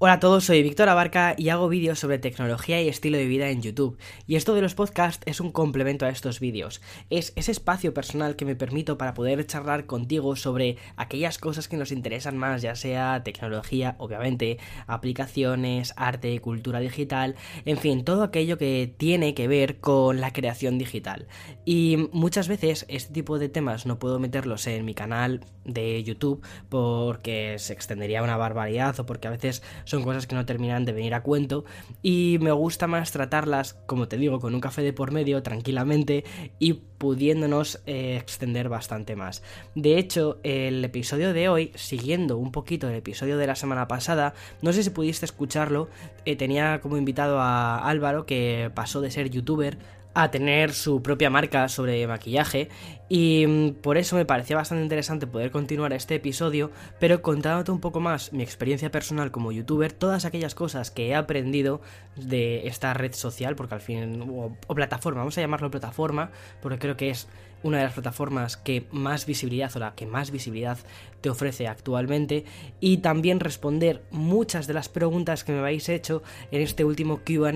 Hola a todos, soy Víctor Abarca y hago vídeos sobre tecnología y estilo de vida en YouTube. Y esto de los podcasts es un complemento a estos vídeos. Es ese espacio personal que me permito para poder charlar contigo sobre aquellas cosas que nos interesan más, ya sea tecnología, obviamente, aplicaciones, arte, cultura digital, en fin, todo aquello que tiene que ver con la creación digital. Y muchas veces este tipo de temas no puedo meterlos en mi canal de YouTube porque se extendería una barbaridad o porque a veces son cosas que no terminan de venir a cuento y me gusta más tratarlas, como te digo, con un café de por medio, tranquilamente y pudiéndonos eh, extender bastante más. De hecho, el episodio de hoy, siguiendo un poquito el episodio de la semana pasada, no sé si pudiste escucharlo, eh, tenía como invitado a Álvaro que pasó de ser youtuber a tener su propia marca sobre maquillaje y mm, por eso me parecía bastante interesante poder continuar este episodio, pero contándote un poco más mi experiencia personal como youtuber, todas aquellas cosas que he aprendido de esta red social, porque al fin, o, o plataforma, vamos a llamarlo plataforma, porque creo que es una de las plataformas que más visibilidad o la que más visibilidad te ofrece actualmente y también responder muchas de las preguntas que me habéis hecho en este último QA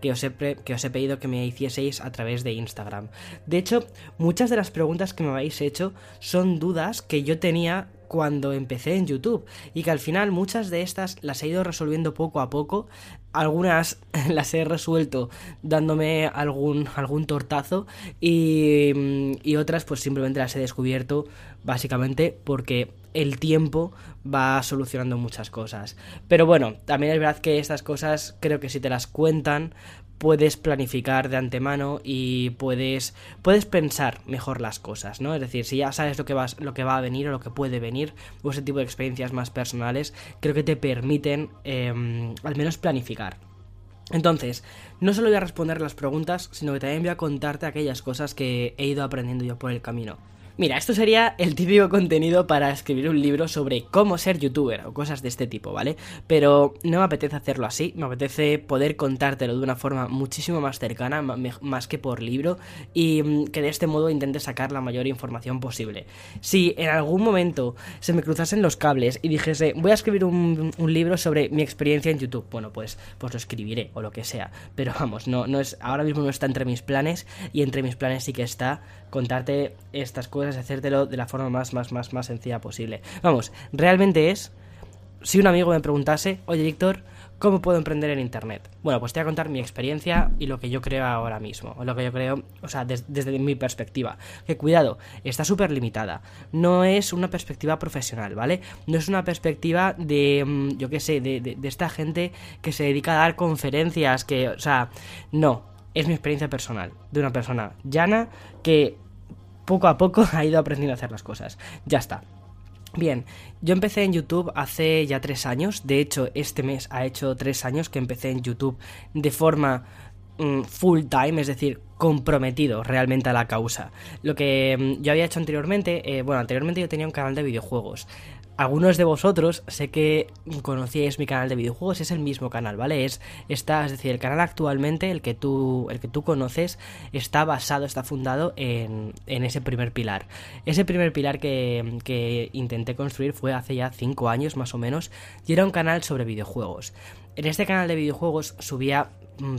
que, os he que os he pedido que me hicieseis a través de Instagram. De hecho, muchas de las preguntas que me habéis hecho son dudas que yo tenía cuando empecé en YouTube y que al final muchas de estas las he ido resolviendo poco a poco. Algunas las he resuelto dándome algún, algún tortazo y, y otras pues simplemente las he descubierto básicamente porque el tiempo va solucionando muchas cosas. Pero bueno, también es verdad que estas cosas creo que si te las cuentan puedes planificar de antemano y puedes, puedes pensar mejor las cosas, ¿no? Es decir, si ya sabes lo que, vas, lo que va a venir o lo que puede venir, o ese tipo de experiencias más personales, creo que te permiten eh, al menos planificar. Entonces, no solo voy a responder las preguntas, sino que también voy a contarte aquellas cosas que he ido aprendiendo yo por el camino. Mira, esto sería el típico contenido para escribir un libro sobre cómo ser youtuber o cosas de este tipo, ¿vale? Pero no me apetece hacerlo así, me apetece poder contártelo de una forma muchísimo más cercana, más que por libro, y mm, que de este modo intente sacar la mayor información posible. Si en algún momento se me cruzasen los cables y dijese, voy a escribir un, libro sobre mi experiencia en YouTube, bueno, pues, pues lo escribiré o lo que sea, pero vamos, no, no es, ahora mismo no está entre mis planes y entre mis planes sí que está contarte estas cosas hacértelo de la forma más, más, más, más sencilla posible. Vamos, realmente es, si un amigo me preguntase, oye Víctor, ¿cómo puedo emprender en Internet? Bueno, pues te voy a contar mi experiencia y lo que yo creo ahora mismo, o lo que yo creo, o sea, desde mi perspectiva. Que cuidado, está súper limitada. No es una perspectiva profesional, ¿vale? No es una perspectiva de, mm, yo qué sé, de, de esta gente que se dedica a dar conferencias, que, o sea, no, es mi experiencia personal, de una persona llana que poco a poco ha ido aprendiendo a hacer las cosas. Ya está. Bien, yo empecé en YouTube hace ya tres años, de hecho este mes ha hecho tres años que empecé en YouTube de forma mm, full time, es decir, comprometido realmente a la causa. Lo que mm, yo había hecho anteriormente, eh, bueno, anteriormente yo tenía un canal de videojuegos. Algunos de vosotros sé que conocíais mi canal de videojuegos, es el mismo canal, ¿vale? Es, está, es decir, el canal actualmente, el que tú, el que tú conoces, está basado, está fundado en, en ese primer pilar. Ese primer pilar que, que intenté construir fue hace ya 5 años más o menos, y era un canal sobre videojuegos. En este canal de videojuegos subía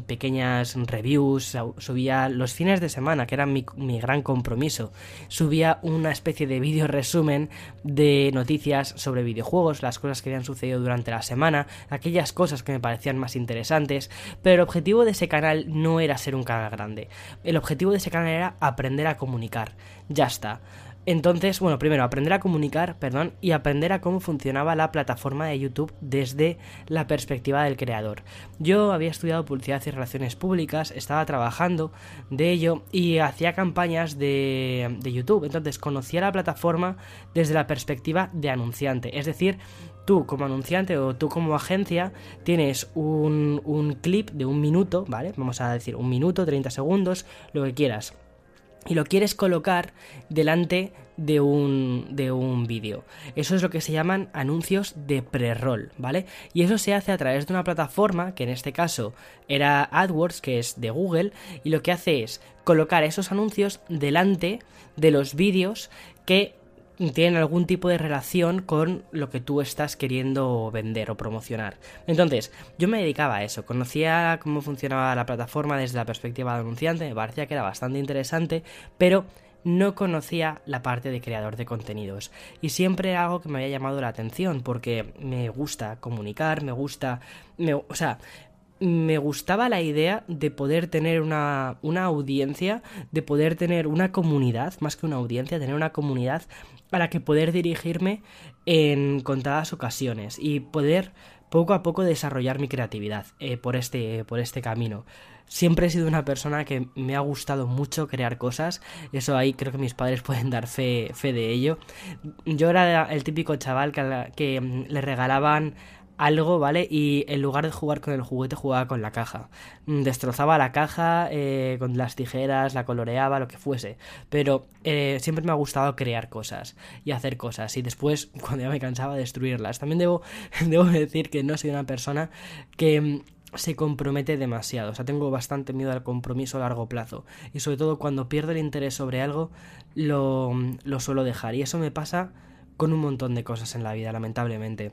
pequeñas reviews, subía los fines de semana, que era mi, mi gran compromiso, subía una especie de vídeo resumen de noticias sobre videojuegos, las cosas que habían sucedido durante la semana, aquellas cosas que me parecían más interesantes, pero el objetivo de ese canal no era ser un canal grande, el objetivo de ese canal era aprender a comunicar, ya está. Entonces, bueno, primero aprender a comunicar, perdón, y aprender a cómo funcionaba la plataforma de YouTube desde la perspectiva del creador. Yo había estudiado publicidad y relaciones públicas, estaba trabajando de ello y hacía campañas de, YouTube. Entonces conocía la plataforma desde la perspectiva de anunciante. Es decir, tú como anunciante o tú como agencia tienes un, un clip de un minuto, ¿vale? Vamos a decir un minuto, 30 segundos, lo que quieras y lo quieres colocar delante de un, de un vídeo. Eso es lo que se llaman anuncios de pre-roll, ¿vale? Y eso se hace a través de una plataforma, que en este caso era AdWords, que es de Google, y lo que hace es colocar esos anuncios delante de los vídeos que tienen algún tipo de relación con lo que tú estás queriendo vender o promocionar. Entonces, yo me dedicaba a eso, conocía cómo funcionaba la plataforma desde la perspectiva de anunciante, me parecía que era bastante interesante, pero no conocía la parte de creador de contenidos. Y siempre era algo que me había llamado la atención, porque me gusta comunicar, me gusta... Me, o sea, me gustaba la idea de poder tener una, una, audiencia, de poder tener una comunidad, más que una audiencia, tener una comunidad a la que poder dirigirme en contadas ocasiones y poder poco a poco desarrollar mi creatividad eh, por, este, por este camino. Siempre he sido una persona que me ha gustado mucho crear cosas, eso ahí creo que mis padres pueden dar fe, fe de ello. Yo era el típico chaval que, que mm, le regalaban algo, ¿vale? Y en lugar de jugar con el juguete, jugaba con la caja. Mm, destrozaba la caja eh, con las tijeras, la coloreaba, lo que fuese. Pero eh, siempre me ha gustado crear cosas y hacer cosas. Y después, cuando ya me cansaba, destruirlas. También debo, debo decir que no soy una persona que mm, se compromete demasiado. O sea, tengo bastante miedo al compromiso a largo plazo. Y sobre todo cuando pierdo el interés sobre algo, lo, mm, lo suelo dejar. Y eso me pasa con un montón de cosas en la vida, lamentablemente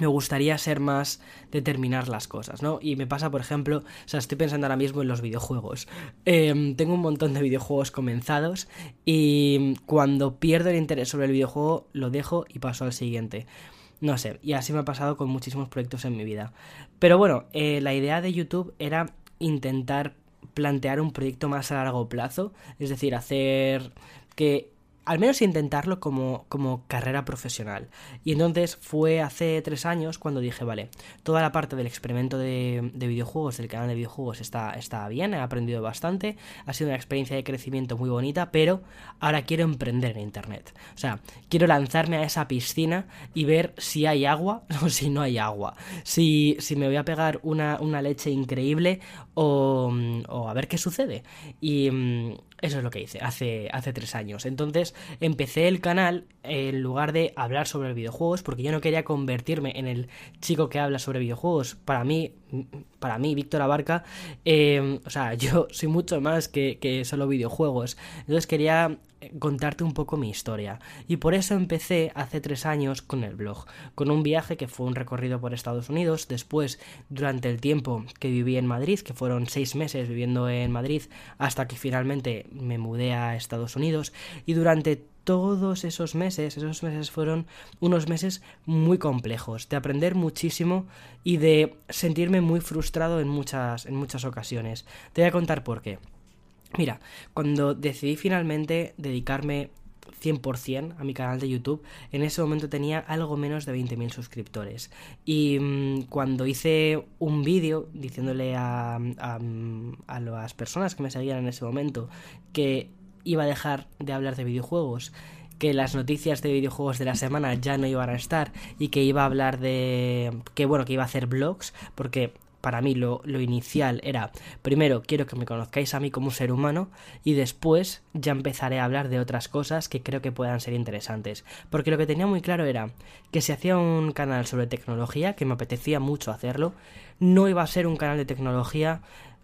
me gustaría ser más determinar las cosas, ¿no? Y me pasa, por ejemplo, o sea, estoy pensando ahora mismo en los videojuegos. Em, tengo un montón de videojuegos comenzados y cuando pierdo el interés sobre el videojuego lo dejo y paso al siguiente. No sé, y así me ha pasado con muchísimos proyectos en mi vida. Pero bueno, eh, la idea de YouTube era intentar plantear un proyecto más a largo plazo, es decir, hacer que al menos intentarlo como, como, carrera profesional. Y entonces fue hace tres años cuando dije, vale, toda la parte del experimento de, videojuegos, del canal de videojuegos, está, está bien, he aprendido bastante, ha sido una experiencia de crecimiento muy bonita, pero ahora quiero emprender en Internet. O sea, quiero lanzarme a esa piscina y ver si hay agua o si no hay agua. Si, si me voy a pegar una, una leche increíble o, o, a ver qué sucede. Y mm, eso es lo que hice hace, hace tres años. Entonces empecé el canal en lugar de hablar sobre videojuegos, porque yo no quería convertirme en el chico que habla sobre videojuegos. Para mí, para mí, Víctor Abarca, eh, o sea, yo soy mucho más que, que solo videojuegos. Entonces quería contarte un poco mi historia. Y por eso empecé hace tres años con el blog, con un viaje que fue un recorrido por Estados Unidos, después durante el tiempo que viví en Madrid, que fueron seis meses viviendo en Madrid, hasta que finalmente me mudé a Estados Unidos, y durante todos esos meses, esos meses fueron unos meses muy complejos, de aprender muchísimo y de sentirme muy frustrado en muchas, en muchas ocasiones. Te voy a contar por qué. Mira, cuando decidí finalmente dedicarme 100% a mi canal de YouTube, en ese momento tenía algo menos de 20.000 suscriptores. Y mm, cuando hice un vídeo diciéndole a, a, las personas que me seguían en ese momento que iba a dejar de hablar de videojuegos, que las noticias de videojuegos de la semana ya no iban a estar y que iba a hablar de que bueno, que iba a hacer vlogs, porque para mí lo, inicial era, primero quiero que me conozcáis a mí como un ser humano y después ya empezaré a hablar de otras cosas que creo que puedan ser interesantes. Porque lo que tenía muy claro era que si hacía un canal sobre tecnología, que me apetecía mucho hacerlo, no iba a ser un canal de tecnología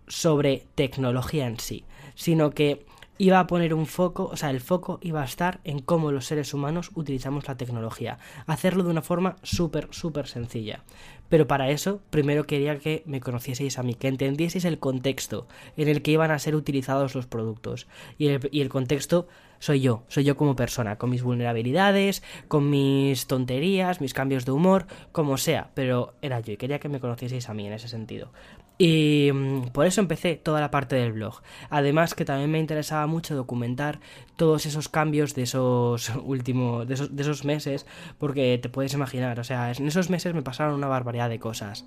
sobre tecnología en sí, sino que iba a poner un foco, o sea, el foco iba a estar en cómo los seres humanos utilizamos la tecnología. Hacerlo de una forma súper, súper sencilla. Pero para eso, primero quería que me conocieseis a mí, que entendieseis el contexto en el que iban a ser utilizados los productos. Y el, y el contexto soy yo, soy yo como persona, con mis vulnerabilidades, con mis tonterías, mis cambios de humor, como sea, pero era yo y quería que me conocieseis a mí en ese sentido. Y mm, por eso empecé toda la parte del blog. Además que también me interesaba mucho documentar todos esos cambios de esos últimos, de esos, meses, porque te puedes imaginar, o sea, en esos meses me pasaron una barbaridad de cosas.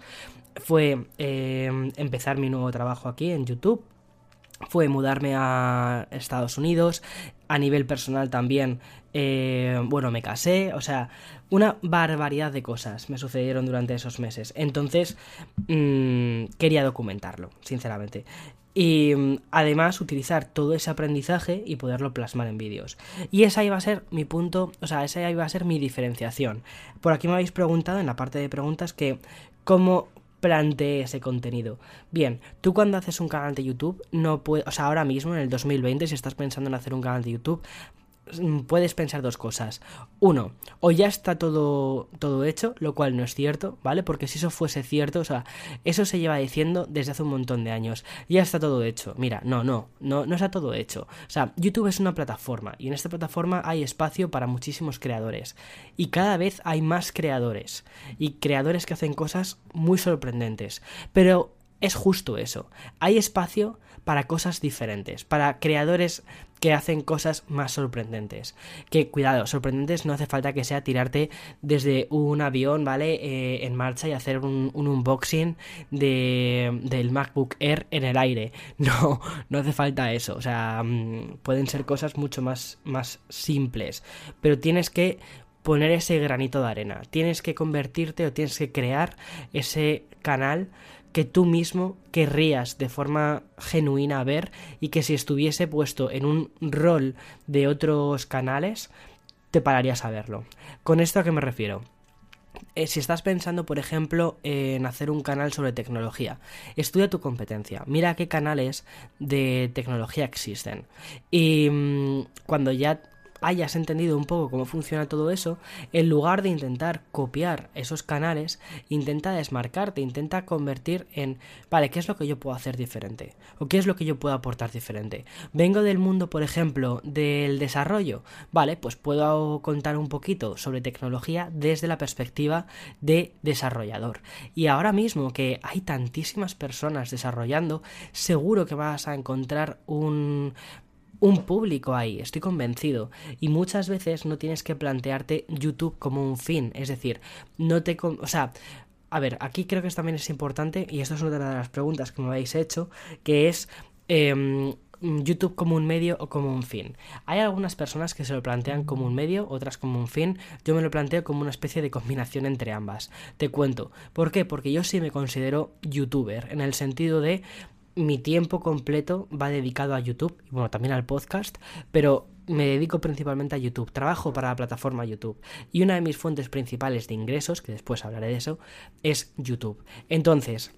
Fue eh, empezar mi nuevo trabajo aquí en YouTube, fue mudarme a Estados Unidos, a nivel personal también, eh, bueno, me casé, o sea, una barbaridad de cosas me sucedieron durante esos meses. Entonces, mmm, quería documentarlo, sinceramente. Y mm, además utilizar todo ese aprendizaje y poderlo plasmar en vídeos. Y esa iba a ser mi punto, o sea, esa iba a ser mi diferenciación. Por aquí me habéis preguntado en la parte de preguntas que cómo planteé ese contenido. Bien, tú cuando haces un canal de YouTube no puedes, o sea, ahora mismo en el 2020 si estás pensando en hacer un canal de YouTube, mm, puedes pensar dos cosas. Uno, o ya está todo, todo hecho, lo cual no es cierto, ¿vale? Porque si eso fuese cierto, o sea, eso se lleva diciendo desde hace un montón de años. Ya está todo hecho. Mira, no, no, no, no está todo hecho. O sea, YouTube es una plataforma y en esta plataforma hay espacio para muchísimos creadores. Y cada vez hay más creadores. Y creadores que hacen cosas muy sorprendentes. Pero es justo eso. Hay espacio para cosas diferentes, para creadores que hacen cosas más sorprendentes. Que, cuidado, sorprendentes no hace falta que sea tirarte desde un avión, ¿vale? Eh, en marcha y hacer un, unboxing de, del MacBook Air en el aire. No, no hace falta eso. O sea, mm, pueden ser cosas mucho más, más simples. Pero tienes que poner ese granito de arena. Tienes que convertirte o tienes que crear ese canal que tú mismo querrías de forma genuina ver y que si estuviese puesto en un rol de otros canales, te pararías a verlo. ¿Con esto a qué me refiero? Eh, si estás pensando, por ejemplo, en hacer un canal sobre tecnología, estudia tu competencia, mira qué canales de tecnología existen. Y mm, cuando ya hayas entendido un poco cómo funciona todo eso, en lugar de intentar copiar esos canales, intenta desmarcarte, intenta convertir en, vale, ¿qué es lo que yo puedo hacer diferente? ¿O qué es lo que yo puedo aportar diferente? Vengo del mundo, por ejemplo, del desarrollo, vale, pues puedo contar un poquito sobre tecnología desde la perspectiva de desarrollador. Y ahora mismo que hay tantísimas personas desarrollando, seguro que vas a encontrar un un público ahí, estoy convencido. Y muchas veces no tienes que plantearte YouTube como un fin, es decir, no te... O sea, a ver, aquí creo que también es importante, y esto es una de las preguntas que me habéis hecho, que es... Em, YouTube como un medio o como un fin. Hay algunas personas que se lo plantean como un medio, otras como un fin. Yo me lo planteo como una especie de combinación entre ambas. Te cuento. ¿Por qué? Porque yo sí me considero youtuber, en el sentido de mi tiempo completo va dedicado a YouTube y bueno, también al podcast, pero me dedico principalmente a YouTube. Trabajo para la plataforma YouTube y una de mis fuentes principales de ingresos, que después hablaré de eso, es YouTube. Entonces,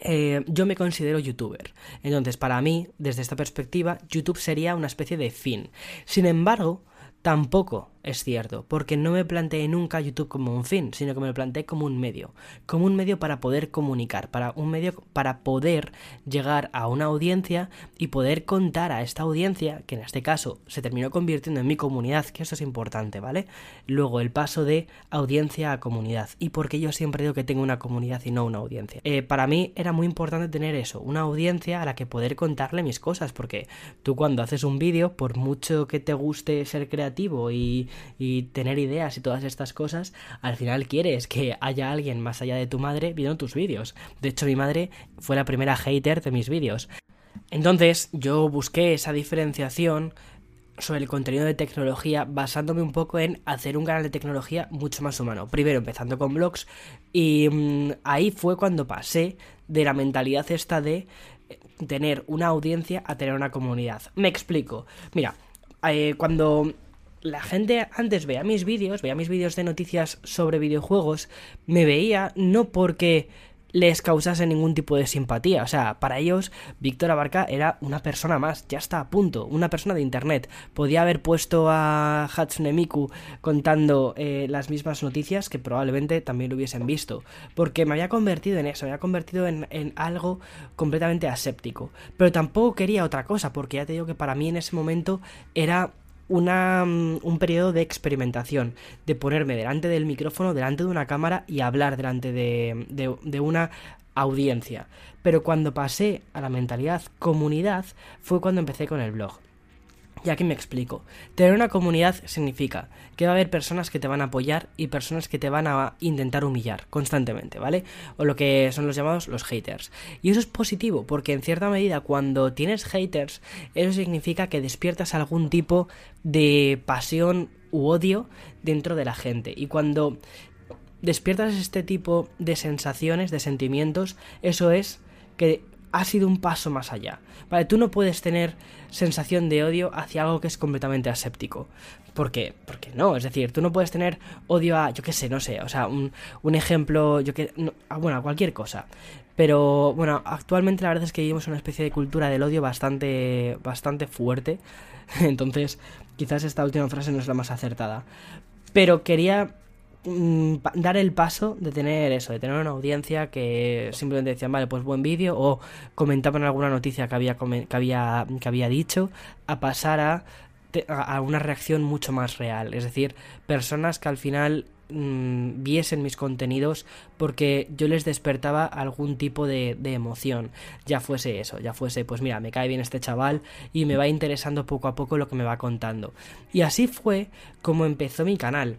eh, yo me considero youtuber. Entonces, para mí, desde esta perspectiva, YouTube sería una especie de fin. Sin embargo, tampoco es cierto, porque no me planteé nunca YouTube como un fin, sino que me lo planteé como un medio, como un medio para poder comunicar, para un medio para poder llegar a una audiencia y poder contar a esta audiencia, que en este caso se terminó convirtiendo en mi comunidad, que eso es importante, ¿vale? Luego el paso de audiencia a comunidad, y porque yo siempre digo que tengo una comunidad y no una audiencia. Eh, para mí era muy importante tener eso, una audiencia a la que poder contarle mis cosas, porque tú cuando haces un vídeo, por mucho que te guste ser creativo y y tener ideas y todas estas cosas, al final quieres que haya alguien más allá de tu madre viendo tus vídeos. De hecho, mi madre fue la primera hater de mis vídeos. Entonces, yo busqué esa diferenciación sobre el contenido de tecnología basándome un poco en hacer un canal de tecnología mucho más humano. Primero empezando con blogs y mm, ahí fue cuando pasé de la mentalidad esta de tener una audiencia a tener una comunidad. Me explico. Mira, eh, cuando la gente antes veía mis vídeos, veía mis vídeos de noticias sobre videojuegos, me veía no porque les causase ningún tipo de simpatía. O sea, para ellos, Víctor Abarca era una persona más, ya está a punto, una persona de internet. Podía haber puesto a Hatsune Miku contando eh, las mismas noticias que probablemente también lo hubiesen visto. Porque me había convertido en eso, me había convertido en, en algo completamente aséptico. Pero tampoco quería otra cosa, porque ya te digo que para mí en ese momento era una, mm, un periodo de experimentación, de ponerme delante del micrófono, delante de una cámara y hablar delante de, de, de una audiencia. Pero cuando pasé a la mentalidad comunidad fue cuando empecé con el blog. Y aquí me explico. Tener una comunidad significa que va a haber personas que te van a apoyar y personas que te van a intentar humillar constantemente, ¿vale? O lo que son los llamados los haters. Y eso es positivo, porque en cierta medida cuando tienes haters, eso significa que despiertas algún tipo de pasión u odio dentro de la gente. Y cuando despiertas este tipo de sensaciones, de sentimientos, eso es que ha sido un paso más allá. Vale, tú no puedes tener sensación de odio hacia algo que es completamente aséptico. ¿Por qué? Porque no, es decir, tú no puedes tener odio a, yo qué sé, no sé, o sea, un, ejemplo, yo que, bueno, a cualquier cosa. Pero bueno, actualmente la verdad es que vivimos una especie de cultura del odio bastante, bastante fuerte. Entonces, quizás esta última frase no es la más acertada. Pero quería mm, dar el paso de tener eso, de tener una audiencia que simplemente decían, vale, pues buen vídeo, o comentaban alguna noticia que había, que había, que había dicho, a pasar a, una reacción mucho más real. Es decir, personas que al final Mm, viesen mis contenidos porque yo les despertaba algún tipo de, emoción. Ya fuese eso, ya fuese, pues mira, me cae bien este chaval y me va interesando poco a poco lo que me va contando. Y así fue como empezó mi canal.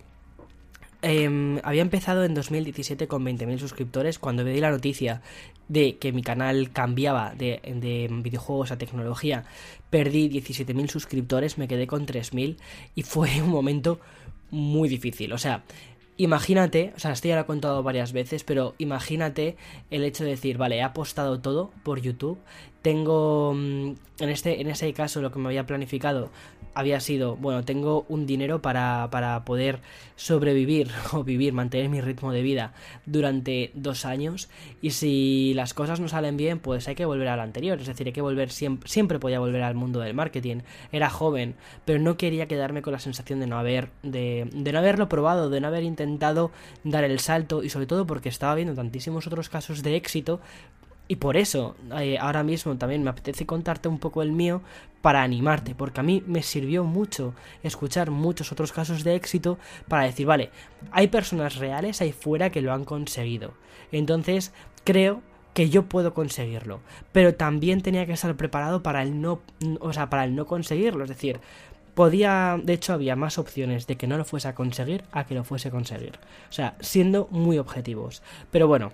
Eh, había empezado en 2017 con 20.000 suscriptores cuando me di la noticia de que mi canal cambiaba de, de videojuegos a tecnología. Perdí 17.000 suscriptores, me quedé con 3.000 y fue un momento muy difícil. O sea, Imagínate, o sea, esto ya lo he contado varias veces, pero imagínate el hecho de decir, vale, he apostado todo por YouTube, tengo, mm, en este, en ese caso lo que me había planificado había sido, bueno, tengo un dinero para, para poder sobrevivir o vivir, mantener mi ritmo de vida durante dos años. Y si las cosas no salen bien, pues hay que volver al anterior, es decir, hay que volver siempre, siempre podía volver al mundo del marketing, era joven, pero no quería quedarme con la sensación de no haber, de, de no haberlo probado, de no haber intentado dar el salto. Y sobre todo porque estaba viendo tantísimos otros casos de éxito y por eso, eh, ahora mismo también me apetece contarte un poco el mío para animarte, porque a mí me sirvió mucho escuchar muchos otros casos de éxito para decir, vale, hay personas reales ahí fuera que lo han conseguido. Entonces, creo que yo puedo conseguirlo, pero también tenía que estar preparado para el no, o sea, para el no conseguirlo, es decir, podía, de hecho había más opciones de que no lo fuese a conseguir a que lo fuese a conseguir. O sea, siendo muy objetivos. Pero bueno,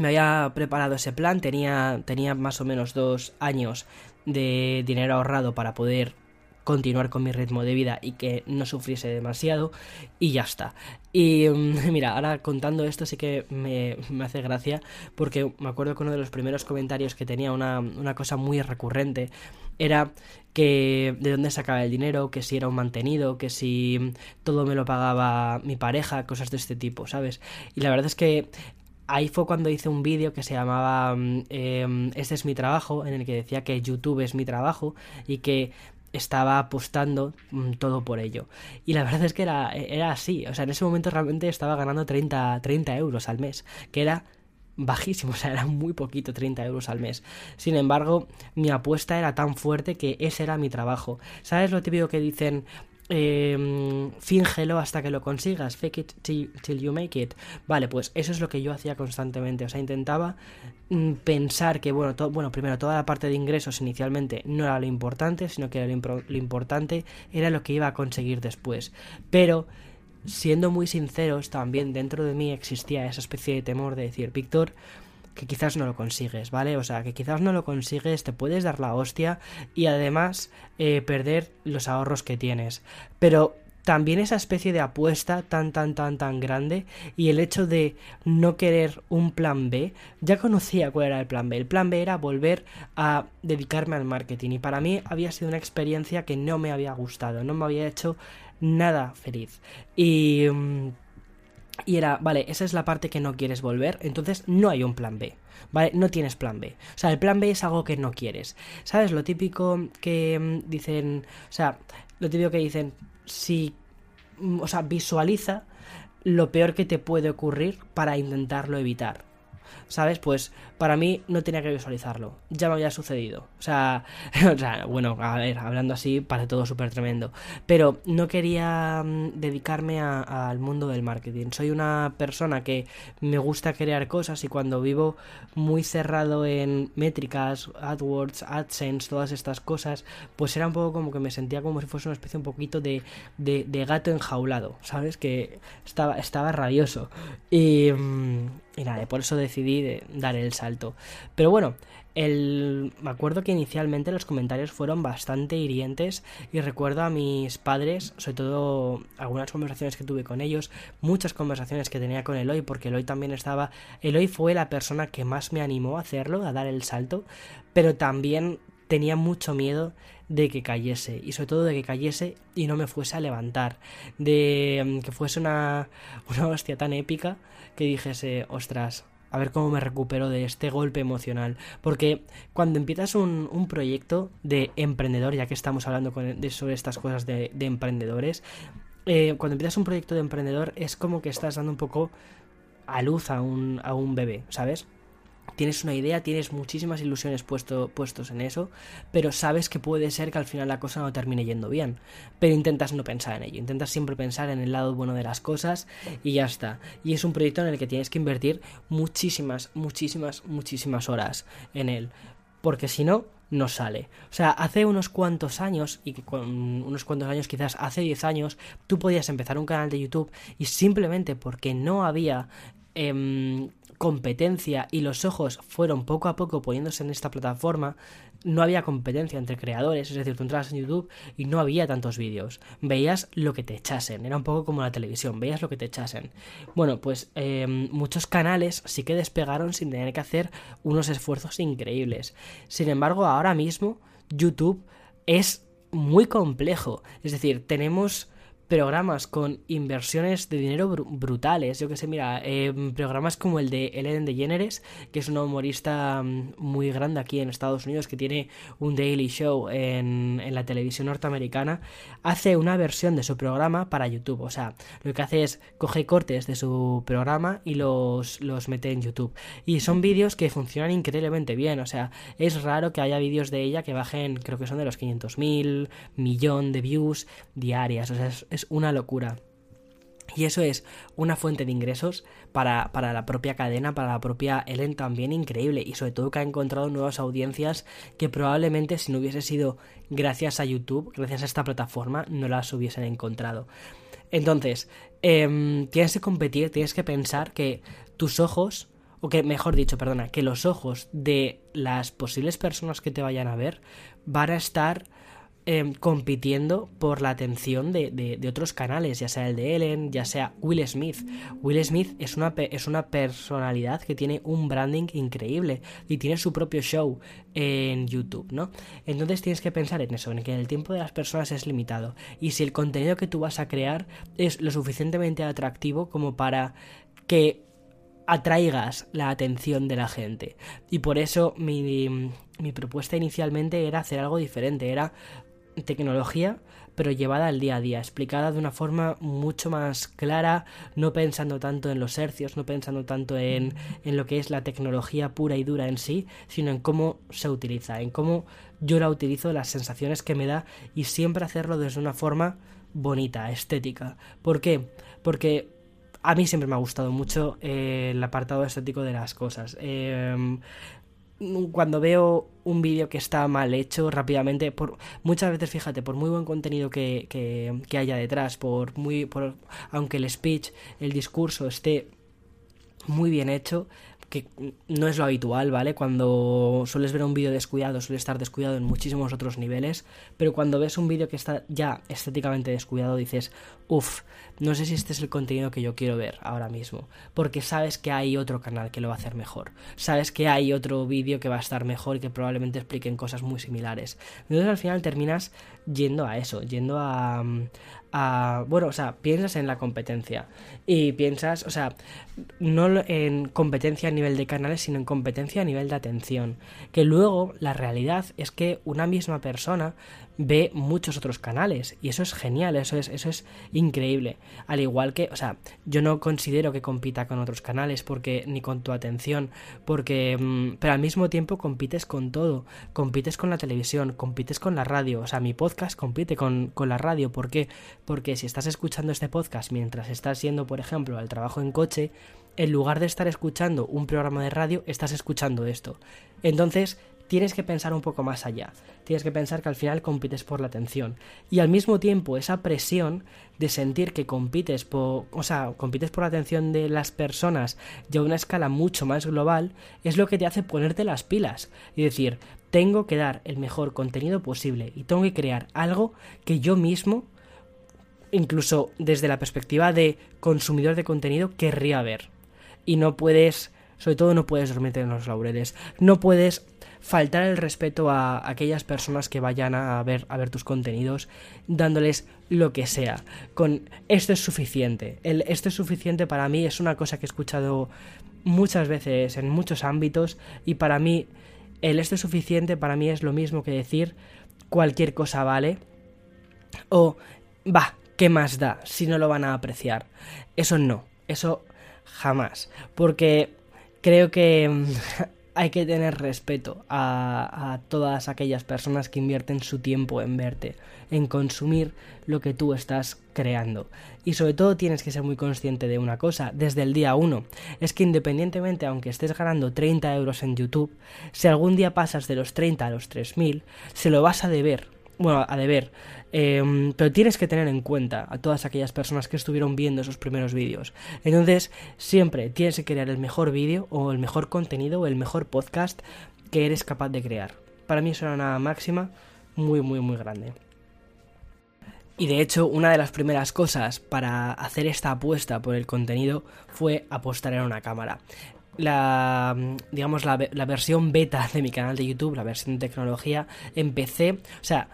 me había preparado ese plan, tenía, tenía más o menos dos años de dinero ahorrado para poder continuar con mi ritmo de vida y que no sufriese demasiado y ya está. Y mm, mira, ahora contando esto sí que me, hace gracia porque me acuerdo que uno de los primeros comentarios que tenía una, una cosa muy recurrente era que de dónde sacaba el dinero, que si era un mantenido, que si todo me lo pagaba mi pareja, cosas de este tipo, ¿sabes? Y la verdad es que ahí fue cuando hice un vídeo que se llamaba em, Este es mi trabajo, en el que decía que YouTube es mi trabajo y que estaba apostando mm, todo por ello. Y la verdad es que era, era así. O sea, en ese momento realmente estaba ganando 30, 30 euros al mes, que era bajísimo, o sea, era muy poquito, 30 euros al mes. Sin embargo, mi apuesta era tan fuerte que ese era mi trabajo. ¿Sabes lo típico que dicen? Eh, fíngelo hasta que lo consigas, fake it till, you make it. Vale, pues eso es lo que yo hacía constantemente, o sea, intentaba mm, pensar que, bueno, bueno, primero toda la parte de ingresos inicialmente no era lo importante, sino que lo, lo importante era lo que iba a conseguir después. Pero, siendo muy sinceros, también dentro de mí existía esa especie de temor de decir, Víctor, que quizás no lo consigues, ¿vale? O sea, que quizás no lo consigues, te puedes dar la hostia y además eh, perder los ahorros que tienes. Pero también esa especie de apuesta tan tan tan tan grande y el hecho de no querer un plan B, ya conocía cuál era el plan B. El plan B era volver a dedicarme al marketing y para mí había sido una experiencia que no me había gustado, no me había hecho nada feliz. Y... Mm, y era, vale, esa es la parte que no quieres volver, entonces no hay un plan B, ¿vale? No tienes plan B. O sea, el plan B es algo que no quieres. ¿Sabes? Lo típico que mm, dicen, o sea, lo típico que dicen, si, mm, o sea, visualiza lo peor que te puede ocurrir para intentarlo evitar. ¿sabes? Pues para mí no tenía que visualizarlo, ya me había sucedido. O sea, bueno, a ver, hablando así, parece todo súper tremendo. Pero no quería mm, dedicarme al mundo del marketing. Soy una persona que me gusta crear cosas y cuando vivo muy cerrado en métricas, AdWords, AdSense, todas estas cosas, pues era un poco como que me sentía como si fuese una especie un poquito de, de, gato enjaulado, ¿sabes? Que estaba, estaba rabioso. Y, mm, nada, por eso decidí dar el salto. Pero bueno, el... me acuerdo que inicialmente los comentarios fueron bastante hirientes y recuerdo a mis padres, sobre todo algunas conversaciones que tuve con ellos, muchas conversaciones que tenía con Eloy, porque Eloy también estaba... Eloy fue la persona que más me animó a hacerlo, a dar el salto, pero también tenía mucho miedo de que cayese y sobre todo de que cayese y no me fuese a levantar de mm, que fuese una, una hostia tan épica que dijese ostras a ver cómo me recupero de este golpe emocional. Porque cuando empiezas un, un proyecto de emprendedor, ya que estamos hablando de, sobre estas cosas de, emprendedores, eh, cuando empiezas un proyecto de emprendedor es como que estás dando un poco a luz a un, a un bebé, ¿sabes? Tienes una idea, tienes muchísimas ilusiones puesto, puestos en eso, pero sabes que puede ser que al final la cosa no termine yendo bien. Pero intentas no pensar en ello, intentas siempre pensar en el lado bueno de las cosas y ya está. Y es un proyecto en el que tienes que invertir muchísimas, muchísimas, muchísimas horas en él. Porque si no, no sale. O sea, hace unos cuantos años, y con unos cuantos años, quizás hace 10 años, tú podías empezar un canal de YouTube y simplemente porque no había em, competencia y los ojos fueron poco a poco poniéndose en esta plataforma, no había competencia entre creadores, es decir, tú entrabas en YouTube y no había tantos vídeos, veías lo que te echasen, era un poco como la televisión, veías lo que te echasen. Bueno, pues em, muchos canales sí que despegaron sin tener que hacer unos esfuerzos increíbles. Sin embargo, ahora mismo YouTube es muy complejo, es decir, tenemos programas con inversiones de dinero brutales. Yo que sé, mira, eh, programas como el de Ellen DeGeneres, que es una humorista mm, muy grande aquí en Estados Unidos, que tiene un daily show en, la televisión norteamericana, hace una versión de su programa para YouTube. O sea, lo que hace es coge cortes de su programa y los, los mete en YouTube. Y son vídeos que funcionan increíblemente bien. O sea, es raro que haya vídeos de ella que bajen, creo que son de los 500.000, millón de views diarias. O sea, es es una locura. Y eso es una fuente de ingresos para, la propia cadena, para la propia Ellen también increíble. Y sobre todo que ha encontrado nuevas audiencias que probablemente si no hubiese sido gracias a YouTube, gracias a esta plataforma, no las hubiesen encontrado. Entonces, em, tienes que competir, tienes que pensar que tus ojos, o que mejor dicho, perdona, que los ojos de las posibles personas que te vayan a ver van a estar Em, compitiendo por la atención de, otros canales, ya sea el de Ellen, ya sea Will Smith. Will Smith es una, es una personalidad que tiene un branding increíble y tiene su propio show en YouTube, ¿no? Entonces tienes que pensar en eso, en que el tiempo de las personas es limitado y si el contenido que tú vas a crear es lo suficientemente atractivo como para que atraigas la atención de la gente. Y por eso mi, mi, propuesta inicialmente era hacer algo diferente, era tecnología, pero llevada al día a día, explicada de una forma mucho más clara, no pensando tanto en los hercios, no pensando tanto en, en, lo que es la tecnología pura y dura en sí, sino en cómo se utiliza, en cómo yo la utilizo, las sensaciones que me da y siempre hacerlo desde una forma bonita, estética. ¿Por qué? Porque a mí siempre me ha gustado mucho eh, el apartado estético de las cosas. Eh, cuando veo un vídeo que está mal hecho rápidamente, por muchas veces fíjate, por muy buen contenido que, que, haya detrás, por muy por, aunque el speech, el discurso esté muy bien hecho, que no es lo habitual, ¿vale? Cuando sueles ver un vídeo descuidado, suele estar descuidado en muchísimos otros niveles, pero cuando ves un vídeo que está ya estéticamente descuidado, dices, uff, no sé si este es el contenido que yo quiero ver ahora mismo, porque sabes que hay otro canal que lo va a hacer mejor, sabes que hay otro vídeo que va a estar mejor y que probablemente expliquen cosas muy similares. Entonces al final terminas yendo a eso, yendo a, a bueno, o sea, piensas en la competencia y piensas, o sea, no en competencia a nivel de canales, sino en competencia a nivel de atención, que luego la realidad es que una misma persona ve muchos otros canales y eso es genial, eso es, eso es increíble. Al igual que, o sea, yo no considero que compita con otros canales porque ni con tu atención, porque, mm, pero al mismo tiempo compites con todo, compites con la televisión, compites con la radio, o sea, mi podcast compite con, con la radio, ¿por qué? Porque si estás escuchando este podcast mientras estás yendo, por ejemplo, al trabajo en coche, en lugar de estar escuchando un programa de radio, estás escuchando esto. Entonces, tienes que pensar un poco más allá. Tienes que pensar que al final compites por la atención. Y al mismo tiempo, esa presión de sentir que compites por, o sea, compites por la atención de las personas ya a una escala mucho más global, es lo que te hace ponerte las pilas y decir, tengo que dar el mejor contenido posible y tengo que crear algo que yo mismo incluso desde la perspectiva de consumidor de contenido querría ver. Y no puedes, sobre todo no puedes dormirte en los laureles, no puedes faltar el respeto a aquellas personas que vayan a ver, a ver tus contenidos dándoles lo que sea. Con esto es suficiente. El esto es suficiente para mí es una cosa que he escuchado muchas veces en muchos ámbitos y para mí el esto es suficiente para mí es lo mismo que decir cualquier cosa vale o va, ¿qué más da si no lo van a apreciar? Eso no, eso jamás, porque creo que hay que tener respeto a, todas aquellas personas que invierten su tiempo en verte, en consumir lo que tú estás creando. Y sobre todo tienes que ser muy consciente de una cosa, desde el día 1, es que independientemente, aunque estés ganando 30 euros en YouTube, si algún día pasas de los 30 a los 3.000, se lo vas a deber bueno, a deber, eh, pero tienes que tener en cuenta a todas aquellas personas que estuvieron viendo esos primeros vídeos. Entonces, siempre tienes que crear el mejor vídeo o el mejor contenido o el mejor podcast que eres capaz de crear. Para mí es una máxima muy, muy, muy grande. Y de hecho, una de las primeras cosas para hacer esta apuesta por el contenido fue apostar en una cámara la digamos la, la, versión beta de mi canal de YouTube, la versión de tecnología, empecé, o sea,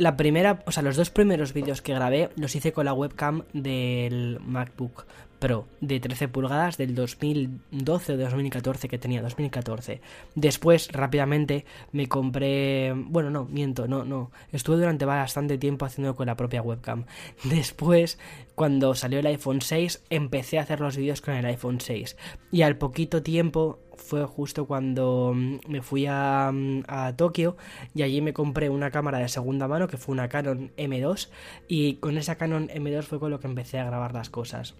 la primera, o sea, los dos primeros vídeos que grabé los hice con la webcam del MacBook Pro de 13 pulgadas del 2012 o 2014 que tenía, 2014. Después, rápidamente, me compré. Bueno, no, miento, no, no. Estuve durante bastante tiempo haciendo con la propia webcam. Después, cuando salió el iPhone 6, empecé a hacer los vídeos con el iPhone 6. Y al poquito tiempo fue justo cuando mm, me fui a, mm, a, Tokio y allí me compré una cámara de segunda mano que fue una Canon M2 y con esa Canon M2 fue con lo que empecé a grabar las cosas.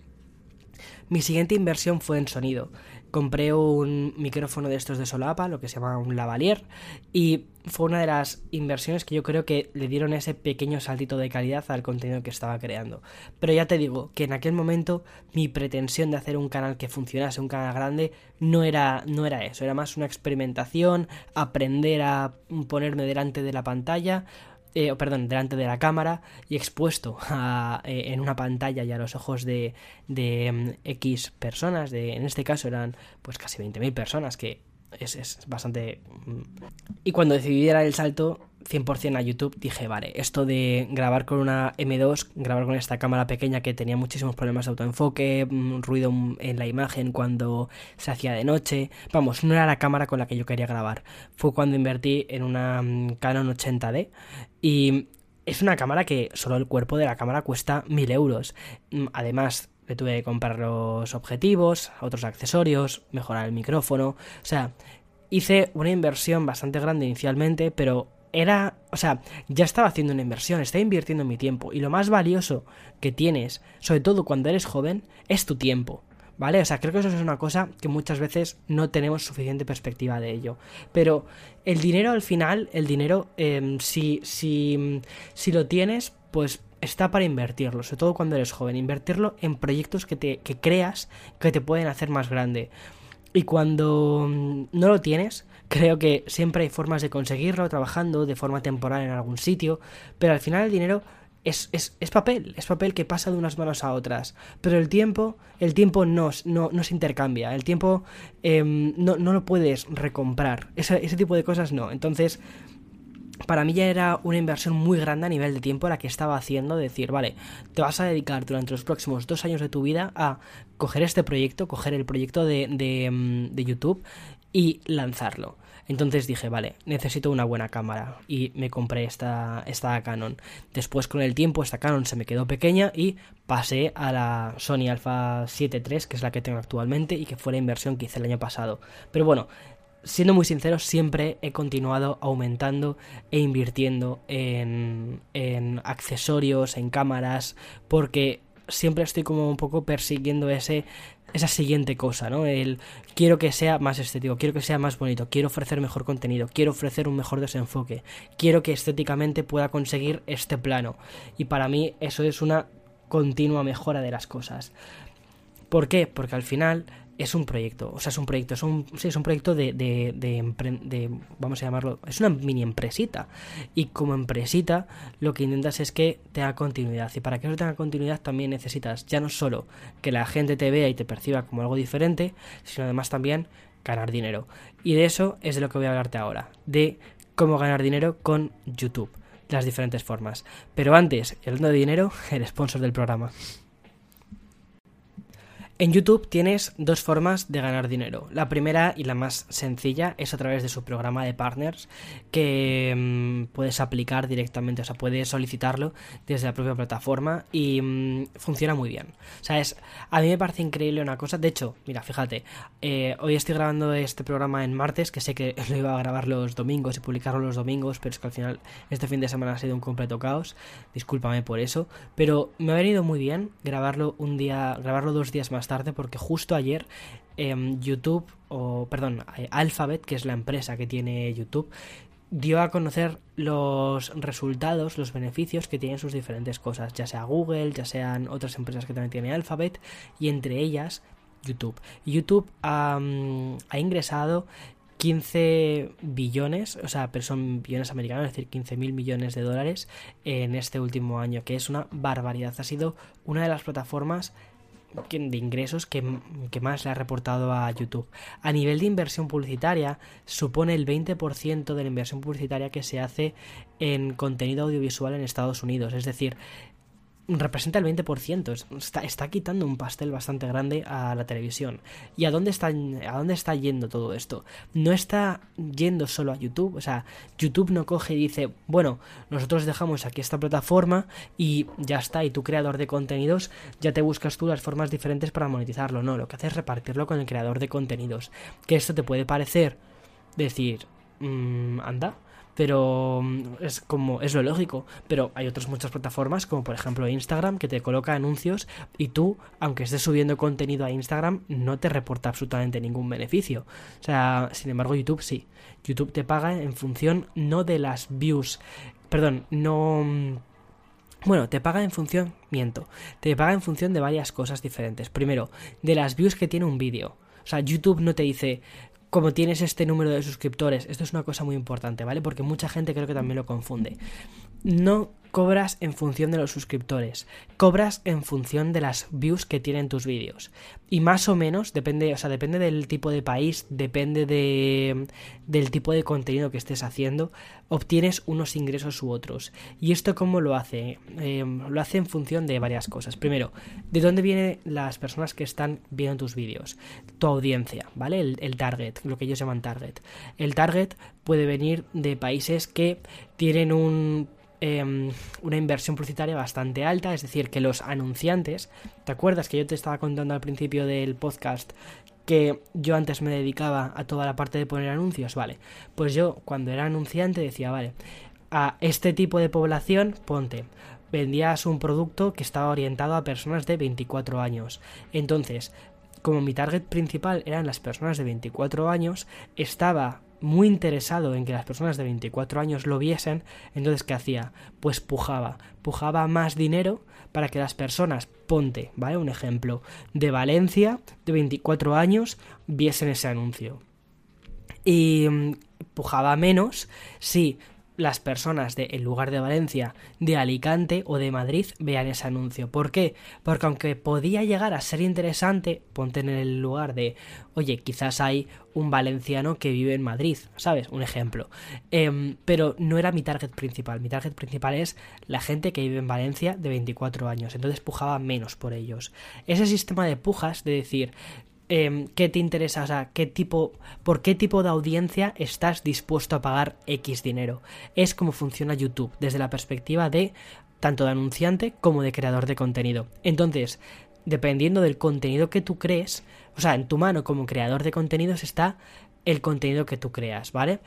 Mi siguiente inversión fue en sonido. Compré un micrófono de estos de solapa, lo que se llama un lavalier, y fue una de las inversiones que yo creo que le dieron ese pequeño saltito de calidad al contenido que estaba creando. Pero ya te digo que en aquel momento mi pretensión de hacer un canal que funcionase, un canal grande, no era, no era eso, era más una experimentación, aprender a ponerme delante de la pantalla, eh, perdón, delante de la cámara y expuesto eh, en una pantalla y a los ojos de, de mm, X personas, de, en este caso eran pues casi 20.000 personas, que es, es, bastante... Mm. Y cuando decidí dar el salto 100% a YouTube, dije, vale, esto de grabar con una M2, grabar con esta cámara pequeña que tenía muchísimos problemas de autoenfoque, mm, ruido en la imagen cuando se hacía de noche, vamos, no era la cámara con la que yo quería grabar. Fue cuando invertí en una mm, Canon 80D y es una cámara que solo el cuerpo de la cámara cuesta 1000 euros. Además, le tuve que comprar los objetivos, otros accesorios, mejorar el micrófono, o sea, hice una inversión bastante grande inicialmente, pero era, o sea, ya estaba haciendo una inversión, estaba invirtiendo mi tiempo. Y lo más valioso que tienes, sobre todo cuando eres joven, es tu tiempo. ¿Vale? O sea, creo que eso es una cosa que muchas veces no tenemos suficiente perspectiva de ello. Pero el dinero al final, el dinero, eh, si, si, si lo tienes, pues está para invertirlo, sobre todo cuando eres joven, invertirlo en proyectos que, te, que creas que te pueden hacer más grande. Y cuando mm, no lo tienes, creo que siempre hay formas de conseguirlo trabajando de forma temporal en algún sitio, pero al final el dinero es, es, es, papel, es papel que pasa de unas manos a otras. Pero el tiempo, el tiempo no, no, no se intercambia, el tiempo eh, no, no, lo puedes recomprar. Ese, ese tipo de cosas no. Entonces, para mí ya era una inversión muy grande a nivel de tiempo la que estaba haciendo, decir, vale, te vas a dedicar durante los próximos dos años de tu vida a coger este proyecto, coger el proyecto de, mm, de YouTube y lanzarlo. Entonces dije, vale, necesito una buena cámara y me compré esta, esta Canon. Después con el tiempo esta Canon se me quedó pequeña y pasé a la Sony Alpha 7 III, que es la que tengo actualmente y que fue la inversión que hice el año pasado. Pero bueno, siendo muy sincero, siempre he continuado aumentando e invirtiendo en, en accesorios, en cámaras, porque siempre estoy como un poco persiguiendo ese esa siguiente cosa, ¿no? El quiero que sea más estético, quiero que sea más bonito, quiero ofrecer mejor contenido, quiero ofrecer un mejor desenfoque, quiero que estéticamente pueda conseguir este plano. Y para mí eso es una continua mejora de las cosas. ¿Por qué? Porque al final es un proyecto, o sea, es un proyecto, es un, sí, es un proyecto de, de, de, vamos a llamarlo, es una mini empresita. Y como empresita, lo que intentas es que tenga continuidad. Y para que eso tenga continuidad también necesitas ya no solo que la gente te vea y te perciba como algo diferente, sino además también ganar dinero. Y de eso es de lo que voy a hablarte ahora, de cómo ganar dinero con YouTube, las diferentes formas. Pero antes, hablando de dinero, el sponsor del programa. En YouTube tienes dos formas de ganar dinero. La primera y la más sencilla es a través de su programa de partners que mm, puedes aplicar directamente, o sea, puedes solicitarlo desde la propia plataforma y mm, funciona muy bien. O sea, es, a mí me parece increíble una cosa. De hecho, mira, fíjate, eh, hoy estoy grabando este programa en martes, que sé que lo iba a grabar los domingos y publicarlo los domingos, pero es que al final este fin de semana ha sido un completo caos. Discúlpame por eso, pero me ha venido muy bien grabarlo un día, grabarlo dos días más tarde porque justo ayer em, YouTube, o perdón, eh, Alphabet, que es la empresa que tiene YouTube, dio a conocer los resultados, los beneficios que tienen sus diferentes cosas, ya sea Google, ya sean otras empresas que también tiene Alphabet, y entre ellas YouTube. YouTube ha ingresado 15 billones, o sea, pero son billones americanos, es decir, 15 mil millones de dólares en este último año, que es una barbaridad. Ha sido una de las plataformas de ingresos que, más le ha reportado a YouTube. A nivel de inversión publicitaria, supone el 20% de la inversión publicitaria que se hace en contenido audiovisual en Estados Unidos. Es decir, representa el 20%. Está, está, quitando un pastel bastante grande a la televisión. ¿Y a dónde, está, a dónde está yendo todo esto? No está yendo solo a YouTube. O sea, YouTube no coge y dice, bueno, nosotros dejamos aquí esta plataforma y ya está. Y tu creador de contenidos ya te buscas tú las formas diferentes para monetizarlo. No, lo que hace es repartirlo con el creador de contenidos. Que esto te puede parecer decir, mmm, anda pero mm, es como es lo lógico, pero hay otras muchas plataformas como por ejemplo Instagram que te coloca anuncios y tú, aunque estés subiendo contenido a Instagram, no te reporta absolutamente ningún beneficio. O sea, sin embargo YouTube sí. YouTube te paga en función no de las views, perdón, no mm, bueno, te paga en función, miento, te paga en función de varias cosas diferentes. Primero, de las views que tiene un vídeo. O sea, YouTube no te dice, como tienes este número de suscriptores. Esto es una cosa muy importante, ¿vale? Porque mucha gente creo que también lo confunde. No cobras en función de los suscriptores, cobras en función de las views que tienen tus vídeos. Y más o menos, depende, o sea, depende del tipo de país, depende de, del tipo de contenido que estés haciendo, obtienes unos ingresos u otros. ¿Y esto cómo lo hace? Eh, lo hace en función de varias cosas. Primero, ¿de dónde vienen las personas que están viendo tus vídeos? Tu audiencia, ¿vale? El, el target, lo que ellos llaman target. El target puede venir de países que tienen un Em, una inversión publicitaria bastante alta, es decir, que los anunciantes, ¿te acuerdas que yo te estaba contando al principio del podcast que yo antes me dedicaba a toda la parte de poner anuncios? Vale, pues yo cuando era anunciante decía, vale, a este tipo de población ponte, vendías un producto que estaba orientado a personas de 24 años. Entonces, como mi target principal eran las personas de 24 años, estaba muy interesado en que las personas de 24 años lo viesen, entonces ¿qué hacía? Pues pujaba, pujaba más dinero para que las personas, ponte, ¿vale? Un ejemplo, de Valencia, de 24 años, viesen ese anuncio. Y mm, pujaba menos si las personas de lugar de Valencia, de Alicante o de Madrid vean ese anuncio. ¿Por qué? Porque aunque podía llegar a ser interesante, ponte en el lugar de, oye, quizás hay un valenciano que vive en Madrid, ¿sabes? Un ejemplo. Em, pero no era mi target principal. Mi target principal es la gente que vive en Valencia de 24 años. Entonces pujaba menos por ellos. Ese sistema de pujas, de decir, Em, qué te interesa, o sea, qué tipo, por qué tipo de audiencia estás dispuesto a pagar X dinero. Es como funciona YouTube desde la perspectiva de tanto de anunciante como de creador de contenido. Entonces, dependiendo del contenido que tú crees, o sea, en tu mano como creador de contenidos está el contenido que tú creas, ¿vale?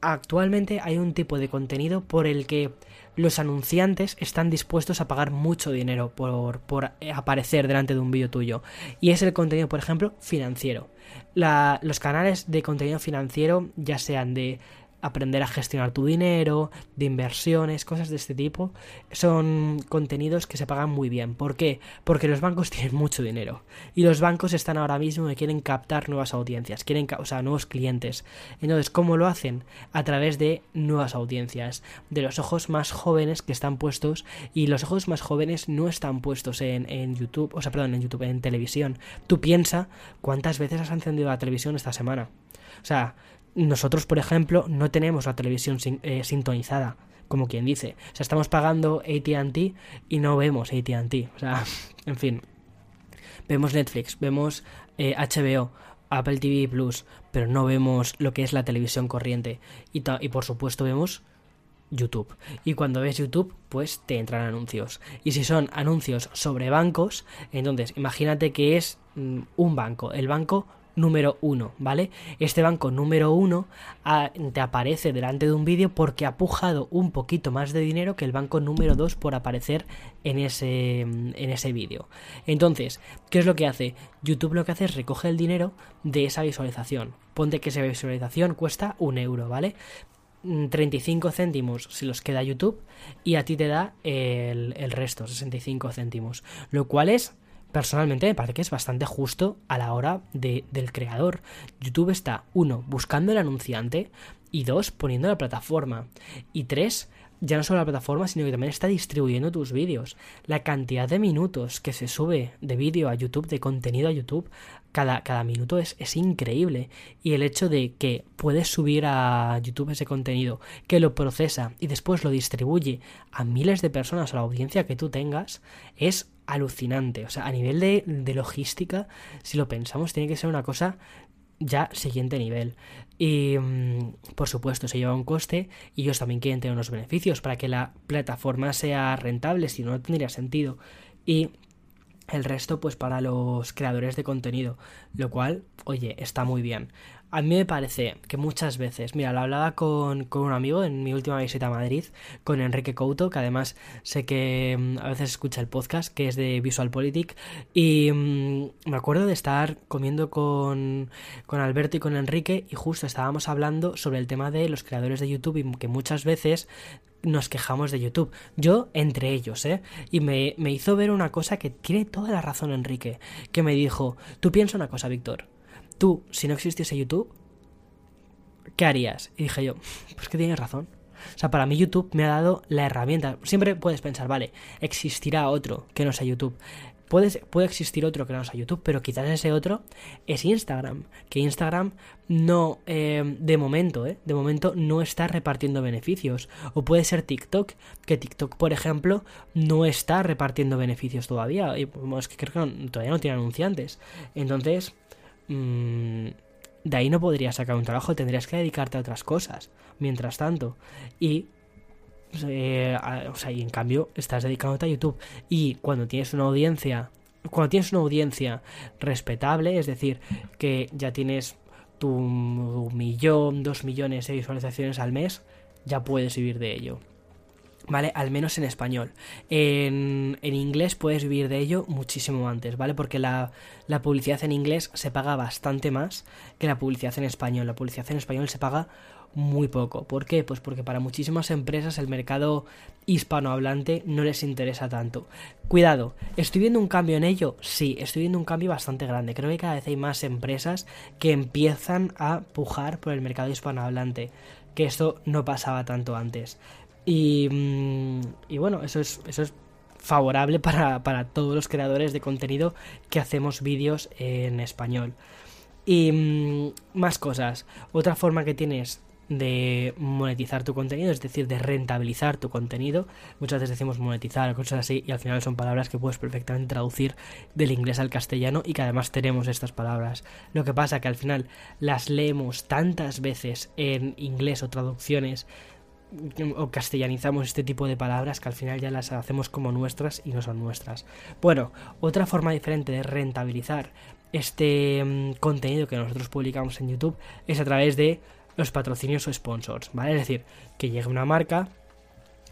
Actualmente hay un tipo de contenido por el que los anunciantes están dispuestos a pagar mucho dinero por, por aparecer delante de un vídeo tuyo. Y es el contenido, por ejemplo, financiero. los canales de contenido financiero, ya sean de aprender a gestionar tu dinero, de inversiones, cosas de este tipo, son contenidos que se pagan muy bien. ¿Por qué? Porque los bancos tienen mucho dinero y los bancos están ahora mismo que quieren captar nuevas audiencias, quieren, o sea, nuevos clientes. Entonces, ¿cómo lo hacen? A través de nuevas audiencias, de los ojos más jóvenes que están puestos y los ojos más jóvenes no están puestos en, en YouTube, o sea, perdón, en YouTube, en televisión. Tú piensa cuántas veces has encendido la televisión esta semana. O sea, nosotros, por ejemplo, no tenemos la televisión eh, sintonizada, como quien dice. O sea, estamos pagando ATT y no vemos ATT. O sea, en fin. Vemos Netflix, vemos HBO, eh, Apple TV Plus, pero no vemos lo que es la televisión corriente. Y, por supuesto vemos YouTube. Y cuando ves YouTube, pues te entran anuncios. Y si son anuncios sobre bancos, entonces imagínate que es mm, un banco, el banco número uno, ¿vale? Este banco número uno ah, te aparece delante de un vídeo porque ha pujado un poquito más de dinero que el banco número dos por aparecer en ese, mm, en ese vídeo. Entonces, ¿qué es lo que hace? YouTube lo que hace es recoge el dinero de esa visualización. Ponte que esa visualización cuesta un euro, ¿vale? 35 mm, céntimos si los queda YouTube y a ti te da el, el resto, 65 céntimos. Lo cual es personalmente me parece que es bastante justo a la hora de, del creador. YouTube está, uno, buscando el anunciante y dos, poniendo la plataforma. Y tres, ya no solo la plataforma, sino que también está distribuyendo tus vídeos. La cantidad de minutos que se sube de vídeo a YouTube, de contenido a YouTube, cada, cada minuto es, es, increíble. Y el hecho de que puedes subir a YouTube ese contenido, que lo procesa y después lo distribuye a miles de personas, a la audiencia que tú tengas, es alucinante. O sea, a nivel de, de logística, si lo pensamos, tiene que ser una cosa ya siguiente nivel. Y mm, por supuesto se lleva un coste y ellos también quieren tener unos beneficios para que la plataforma sea rentable, si no, no tendría sentido. Y el resto pues para los creadores de contenido, lo cual, oye, está muy bien. A mí me parece que muchas veces, mira, lo hablaba con, con, un amigo en mi última visita a Madrid, con Enrique Couto, que además sé que mm, a veces escucha el podcast, que es de VisualPolitik, y mm, me acuerdo de estar comiendo con, con Alberto y con Enrique, y justo estábamos hablando sobre el tema de los creadores de YouTube y que muchas veces nos quejamos de YouTube. Yo entre ellos, ¿eh? Y me, me hizo ver una cosa que tiene toda la razón Enrique, que me dijo, tú piensa una cosa, Víctor tú, si no existiese YouTube, ¿qué harías? Y dije yo, pues que tienes razón. O sea, para mí YouTube me ha dado la herramienta. Siempre puedes pensar, vale, existirá otro que no sea YouTube. Puede, puede existir otro que no sea YouTube, pero quizás ese otro es Instagram. Que Instagram no, eh, de momento, eh, de momento no está repartiendo beneficios. O puede ser TikTok, que TikTok, por ejemplo, no está repartiendo beneficios todavía. Y, es que creo que todavía no tiene anunciantes. Entonces, mmm, de ahí no podrías sacar un trabajo, tendrías que dedicarte a otras cosas, mientras tanto. Y, eh, o sea, y en cambio estás dedicándote a YouTube. Y cuando tienes una audiencia, cuando tienes una audiencia respetable, es decir, que ya tienes tu millón, dos millones de visualizaciones al mes, ya puedes vivir de ello. ¿vale? Al menos en español. En, en, inglés puedes vivir de ello muchísimo antes, ¿vale? Porque la, la, publicidad en inglés se paga bastante más que la publicidad en español. La publicidad en español se paga muy poco. ¿Por qué? Pues porque para muchísimas empresas el mercado hispanohablante no les interesa tanto. Cuidado, ¿estoy viendo un cambio en ello? Sí, estoy viendo un cambio bastante grande. Creo que cada vez hay más empresas que empiezan a pujar por el mercado hispanohablante. Que esto no pasaba tanto antes. Mm, y, bueno, eso es, eso es favorable para, todos los creadores de contenido que hacemos vídeos en español. Y mm, más cosas. Otra forma que tienes de monetizar tu contenido, es decir, de rentabilizar tu contenido. Muchas veces decimos monetizar, cosas así, y al final son palabras que puedes perfectamente traducir del inglés al castellano y que además tenemos estas palabras. Lo que pasa que al final las leemos tantas veces en inglés o traducciones o castellanizamos este tipo de palabras que al final ya las hacemos como nuestras y no son nuestras. Bueno, otra forma diferente de rentabilizar este mm, contenido que nosotros publicamos en YouTube es a través de los patrocinios o sponsors, ¿vale? Es decir, que llegue una marca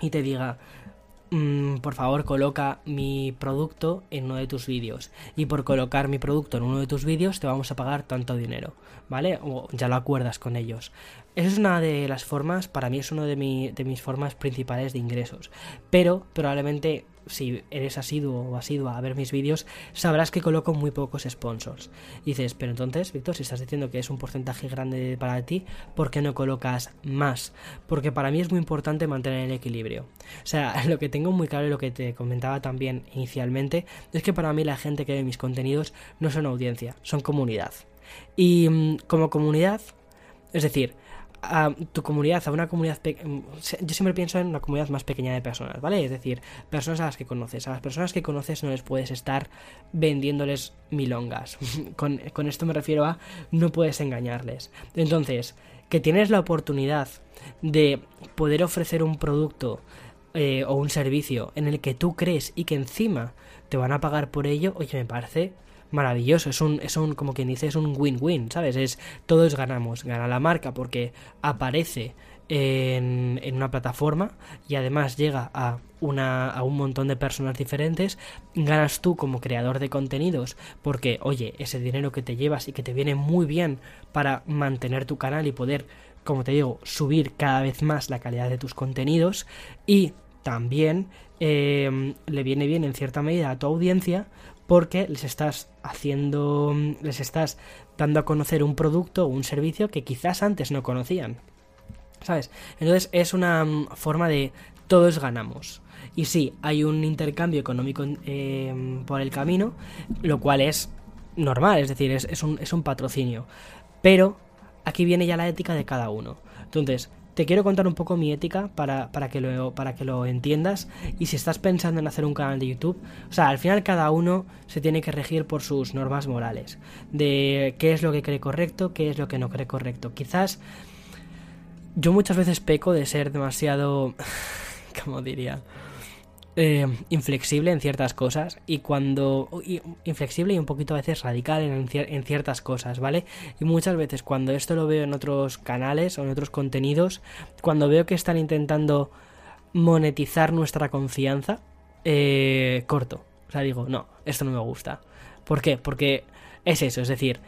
y te diga, mm, por favor coloca mi producto en uno de tus vídeos y por colocar mi producto en uno de tus vídeos te vamos a pagar tanto dinero, ¿vale? O ya lo acuerdas con ellos. Esa es una de las formas, para mí es una de, de mis formas principales de ingresos. Pero probablemente si eres asiduo o asidua a ver mis vídeos, sabrás que coloco muy pocos sponsors. dices, pero entonces, Víctor, si estás diciendo que es un porcentaje grande para ti, ¿por qué no colocas más? Porque para mí es muy importante mantener el equilibrio. O sea, lo que tengo muy claro y lo que te comentaba también inicialmente, es que para mí la gente que ve mis contenidos no son audiencia, son comunidad. Y mm, como comunidad, es decir, a tu comunidad, a una comunidad, yo siempre pienso en una comunidad más pequeña de personas, ¿vale? Es decir, personas a las que conoces. A las personas que conoces no les puedes estar vendiéndoles milongas. con, con esto me refiero a no puedes engañarles. Entonces, que tienes la oportunidad de poder ofrecer un producto eh, o un servicio en el que tú crees y que encima te van a pagar por ello, oye, me parece maravilloso, es un, es un, como quien dice, es un win-win, ¿sabes? Es, todos ganamos, gana la marca porque aparece en, en, una plataforma y además llega a, una, a un montón de personas diferentes, ganas tú como creador de contenidos porque, oye, ese dinero que te llevas y que te viene muy bien para mantener tu canal y poder, como te digo, subir cada vez más la calidad de tus contenidos y también eh, le viene bien en cierta medida a tu audiencia porque les estás haciendo, les estás dando a conocer un producto o un servicio que quizás antes no conocían. ¿Sabes? Entonces es una mm, forma de todos ganamos. Y sí, hay un intercambio económico em, por el camino, lo cual es normal, es decir, es, es, un, es un patrocinio. Pero aquí viene ya la ética de cada uno. Entonces, te quiero contar un poco mi ética para, para, que lo, para que lo entiendas. Y si estás pensando en hacer un canal de YouTube, o sea, al final cada uno se tiene que regir por sus normas morales. De qué es lo que cree correcto, qué es lo que no cree correcto. Quizás yo muchas veces peco de ser demasiado... ¿Cómo diría? Eh, inflexible en ciertas cosas y cuando inflexible y un poquito a veces radical en, en, ciertas cosas, ¿vale? Y muchas veces cuando esto lo veo en otros canales o en otros contenidos, cuando veo que están intentando monetizar nuestra confianza, eh, corto. O sea, digo, no, esto no me gusta. ¿Por qué? Porque es eso, es decir,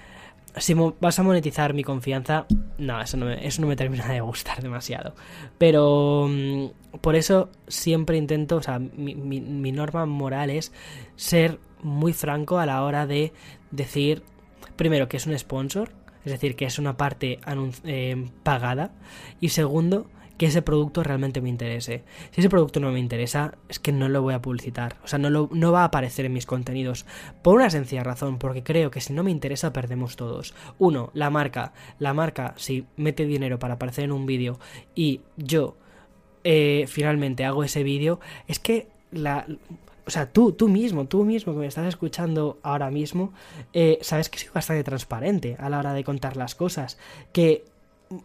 si vas a monetizar mi confianza, no, eso no, me, eso no me termina de gustar demasiado. Pero mm, por eso siempre intento, o sea, mi, mi, norma moral es ser muy franco a la hora de decir, primero, que es un sponsor, es decir, que es una parte eh, pagada, y segundo, que ese producto realmente me interese. Si ese producto no me interesa, es que no lo voy a publicitar. O sea, no, lo, no va a aparecer en mis contenidos. Por una sencilla razón, porque creo que si no me interesa, perdemos todos. Uno, la marca. La marca, si mete dinero para aparecer en un vídeo y yo eh, finalmente hago ese vídeo, es que la, o sea, tú, tú mismo, tú mismo que me estás escuchando ahora mismo, eh, sabes que soy bastante transparente a la hora de contar las cosas. Que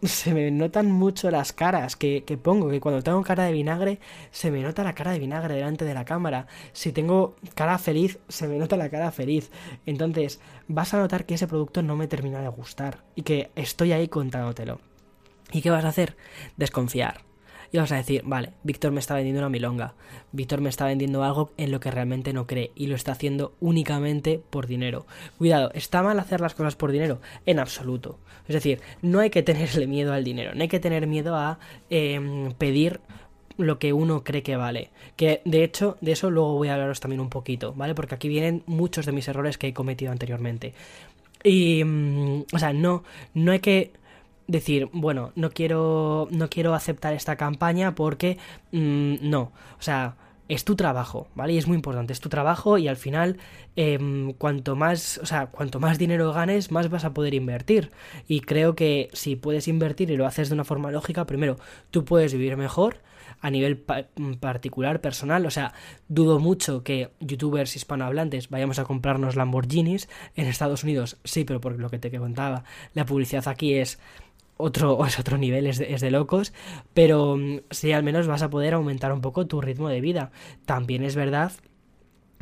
se me notan mucho las caras que, pongo, que cuando tengo cara de vinagre, se me nota la cara de vinagre delante de la cámara. Si tengo cara feliz, se me nota la cara feliz. Entonces, vas a notar que ese producto no me termina de gustar y que estoy ahí contándotelo. ¿Y qué vas a hacer? Desconfiar y vas a decir, vale, Víctor me está vendiendo una milonga, Víctor me está vendiendo algo en lo que realmente no cree y lo está haciendo únicamente por dinero. Cuidado, ¿está mal hacer las cosas por dinero? En absoluto. Es decir, no hay que tenerle miedo al dinero, no hay que tener miedo a em, pedir lo que uno cree que vale. Que de hecho, de eso luego voy a hablaros también un poquito, ¿vale? Porque aquí vienen muchos de mis errores que he cometido anteriormente. Y, mm, o sea, no, no hay que decir, bueno, no quiero, no quiero aceptar esta campaña porque mm, no, o sea, es tu trabajo, ¿vale? Y es muy importante, es tu trabajo y al final, em, cuanto más, o sea, cuanto más dinero ganes, más vas a poder invertir. Y creo que si puedes invertir y lo haces de una forma lógica, primero, tú puedes vivir mejor a nivel particular, personal. O sea, dudo mucho que youtubers hispanohablantes vayamos a comprarnos Lamborghinis. En Estados Unidos sí, pero por lo que te contaba, la publicidad aquí es otro, es otro nivel, es de, locos, pero mm, sí al menos vas a poder aumentar un poco tu ritmo de vida. También es verdad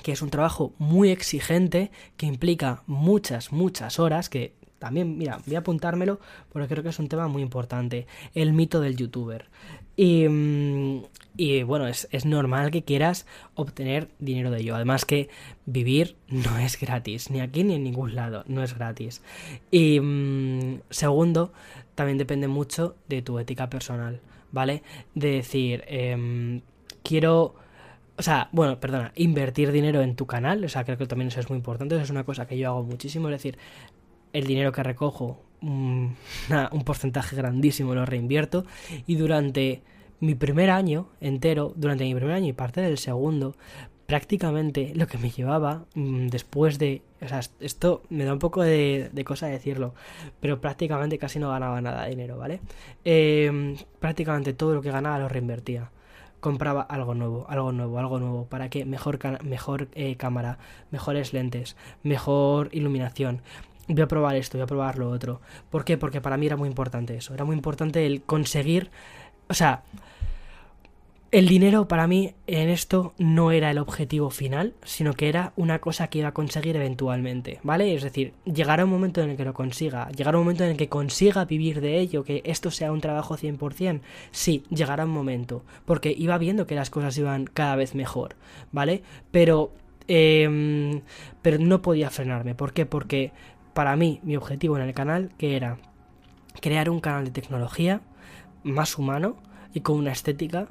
que es un trabajo muy exigente, que implica muchas, muchas horas, que también, mira, voy a apuntármelo porque creo que es un tema muy importante, el mito del youtuber. Y, mm, y bueno, es, es, normal que quieras obtener dinero de ello. Además que vivir no es gratis, ni aquí ni en ningún lado, no es gratis. Y mm, segundo, también depende mucho de tu ética personal, ¿vale? De decir, eh, quiero... O sea, bueno, perdona, invertir dinero en tu canal, o sea, creo que también eso es muy importante, eso es una cosa que yo hago muchísimo, es decir, el dinero que recojo, un, un porcentaje grandísimo lo reinvierto y durante mi primer año entero, durante mi primer año y parte del segundo, prácticamente lo que me llevaba mm, después de... O sea, esto me da un poco de, cosa decirlo, pero prácticamente casi no ganaba nada de dinero, ¿vale? Em, prácticamente todo lo que ganaba lo reinvertía compraba algo nuevo, algo nuevo, algo nuevo. ¿Para qué? Mejor, mejor eh, cámara, mejores lentes, mejor iluminación. Voy a probar esto, voy a probar lo otro. ¿Por qué? Porque para mí era muy importante eso. Era muy importante el conseguir... O sea, el dinero para mí en esto no era el objetivo final, sino que era una cosa que iba a conseguir eventualmente, ¿vale? Es decir, llegará un momento en el que lo consiga, llegará un momento en el que consiga vivir de ello, que esto sea un trabajo 100%, sí, llegará un momento, porque iba viendo que las cosas iban cada vez mejor, ¿vale? Pero, eh, pero no podía frenarme, ¿por qué? Porque para mí mi objetivo en el canal, que era crear un canal de tecnología más humano y con una estética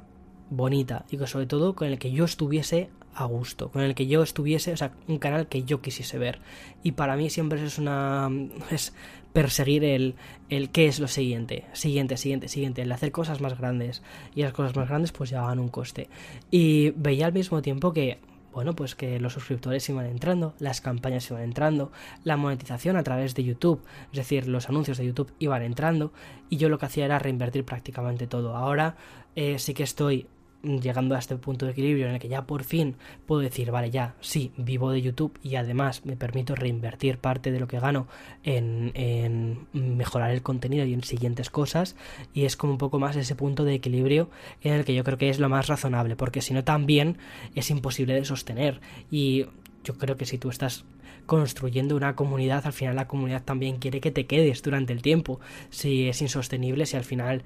bonita y que sobre todo con el que yo estuviese a gusto, con el que yo estuviese, o sea, un canal que yo quisiese ver. Y para mí siempre es una es perseguir el el qué es lo siguiente, siguiente, siguiente, siguiente, el hacer cosas más grandes y las cosas más grandes pues llevaban un coste. Y veía al mismo tiempo que bueno, pues que los suscriptores iban entrando, las campañas iban entrando, la monetización a través de YouTube, es decir, los anuncios de YouTube iban entrando y yo lo que hacía era reinvertir prácticamente todo. Ahora eh, sí que estoy llegando a este punto de equilibrio en el que ya por fin puedo decir, vale, ya, sí, vivo de YouTube y además me permito reinvertir parte de lo que gano en, mejorar el contenido y en siguientes cosas y es como un poco más ese punto de equilibrio en el que yo creo que es lo más razonable porque si no también es imposible de sostener y yo creo que si tú estás construyendo una comunidad, al final la comunidad también quiere que te quedes durante el tiempo. Si es insostenible, si al final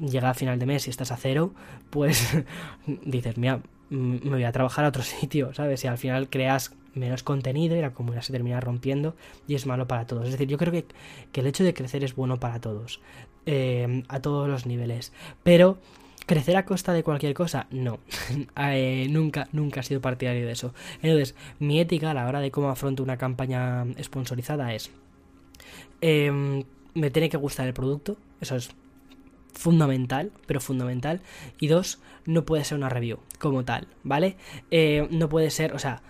llega a final de mes y estás a cero, pues dices, mira, me voy a trabajar a otro sitio, ¿sabes? Y al final creas menos contenido y la comunidad se termina rompiendo y es malo para todos. Es decir, yo creo que, el hecho de crecer es bueno para todos, eh, a todos los niveles. Pero ¿Crecer a costa de cualquier cosa? No. Eh, nunca, nunca he sido partidario de eso. Entonces, mi ética a la hora de cómo afronto una campaña sponsorizada es. Em, me tiene que gustar el producto. Eso es fundamental, pero fundamental. Y dos, no puede ser una review como tal, ¿vale? Eh, no puede ser, o sea,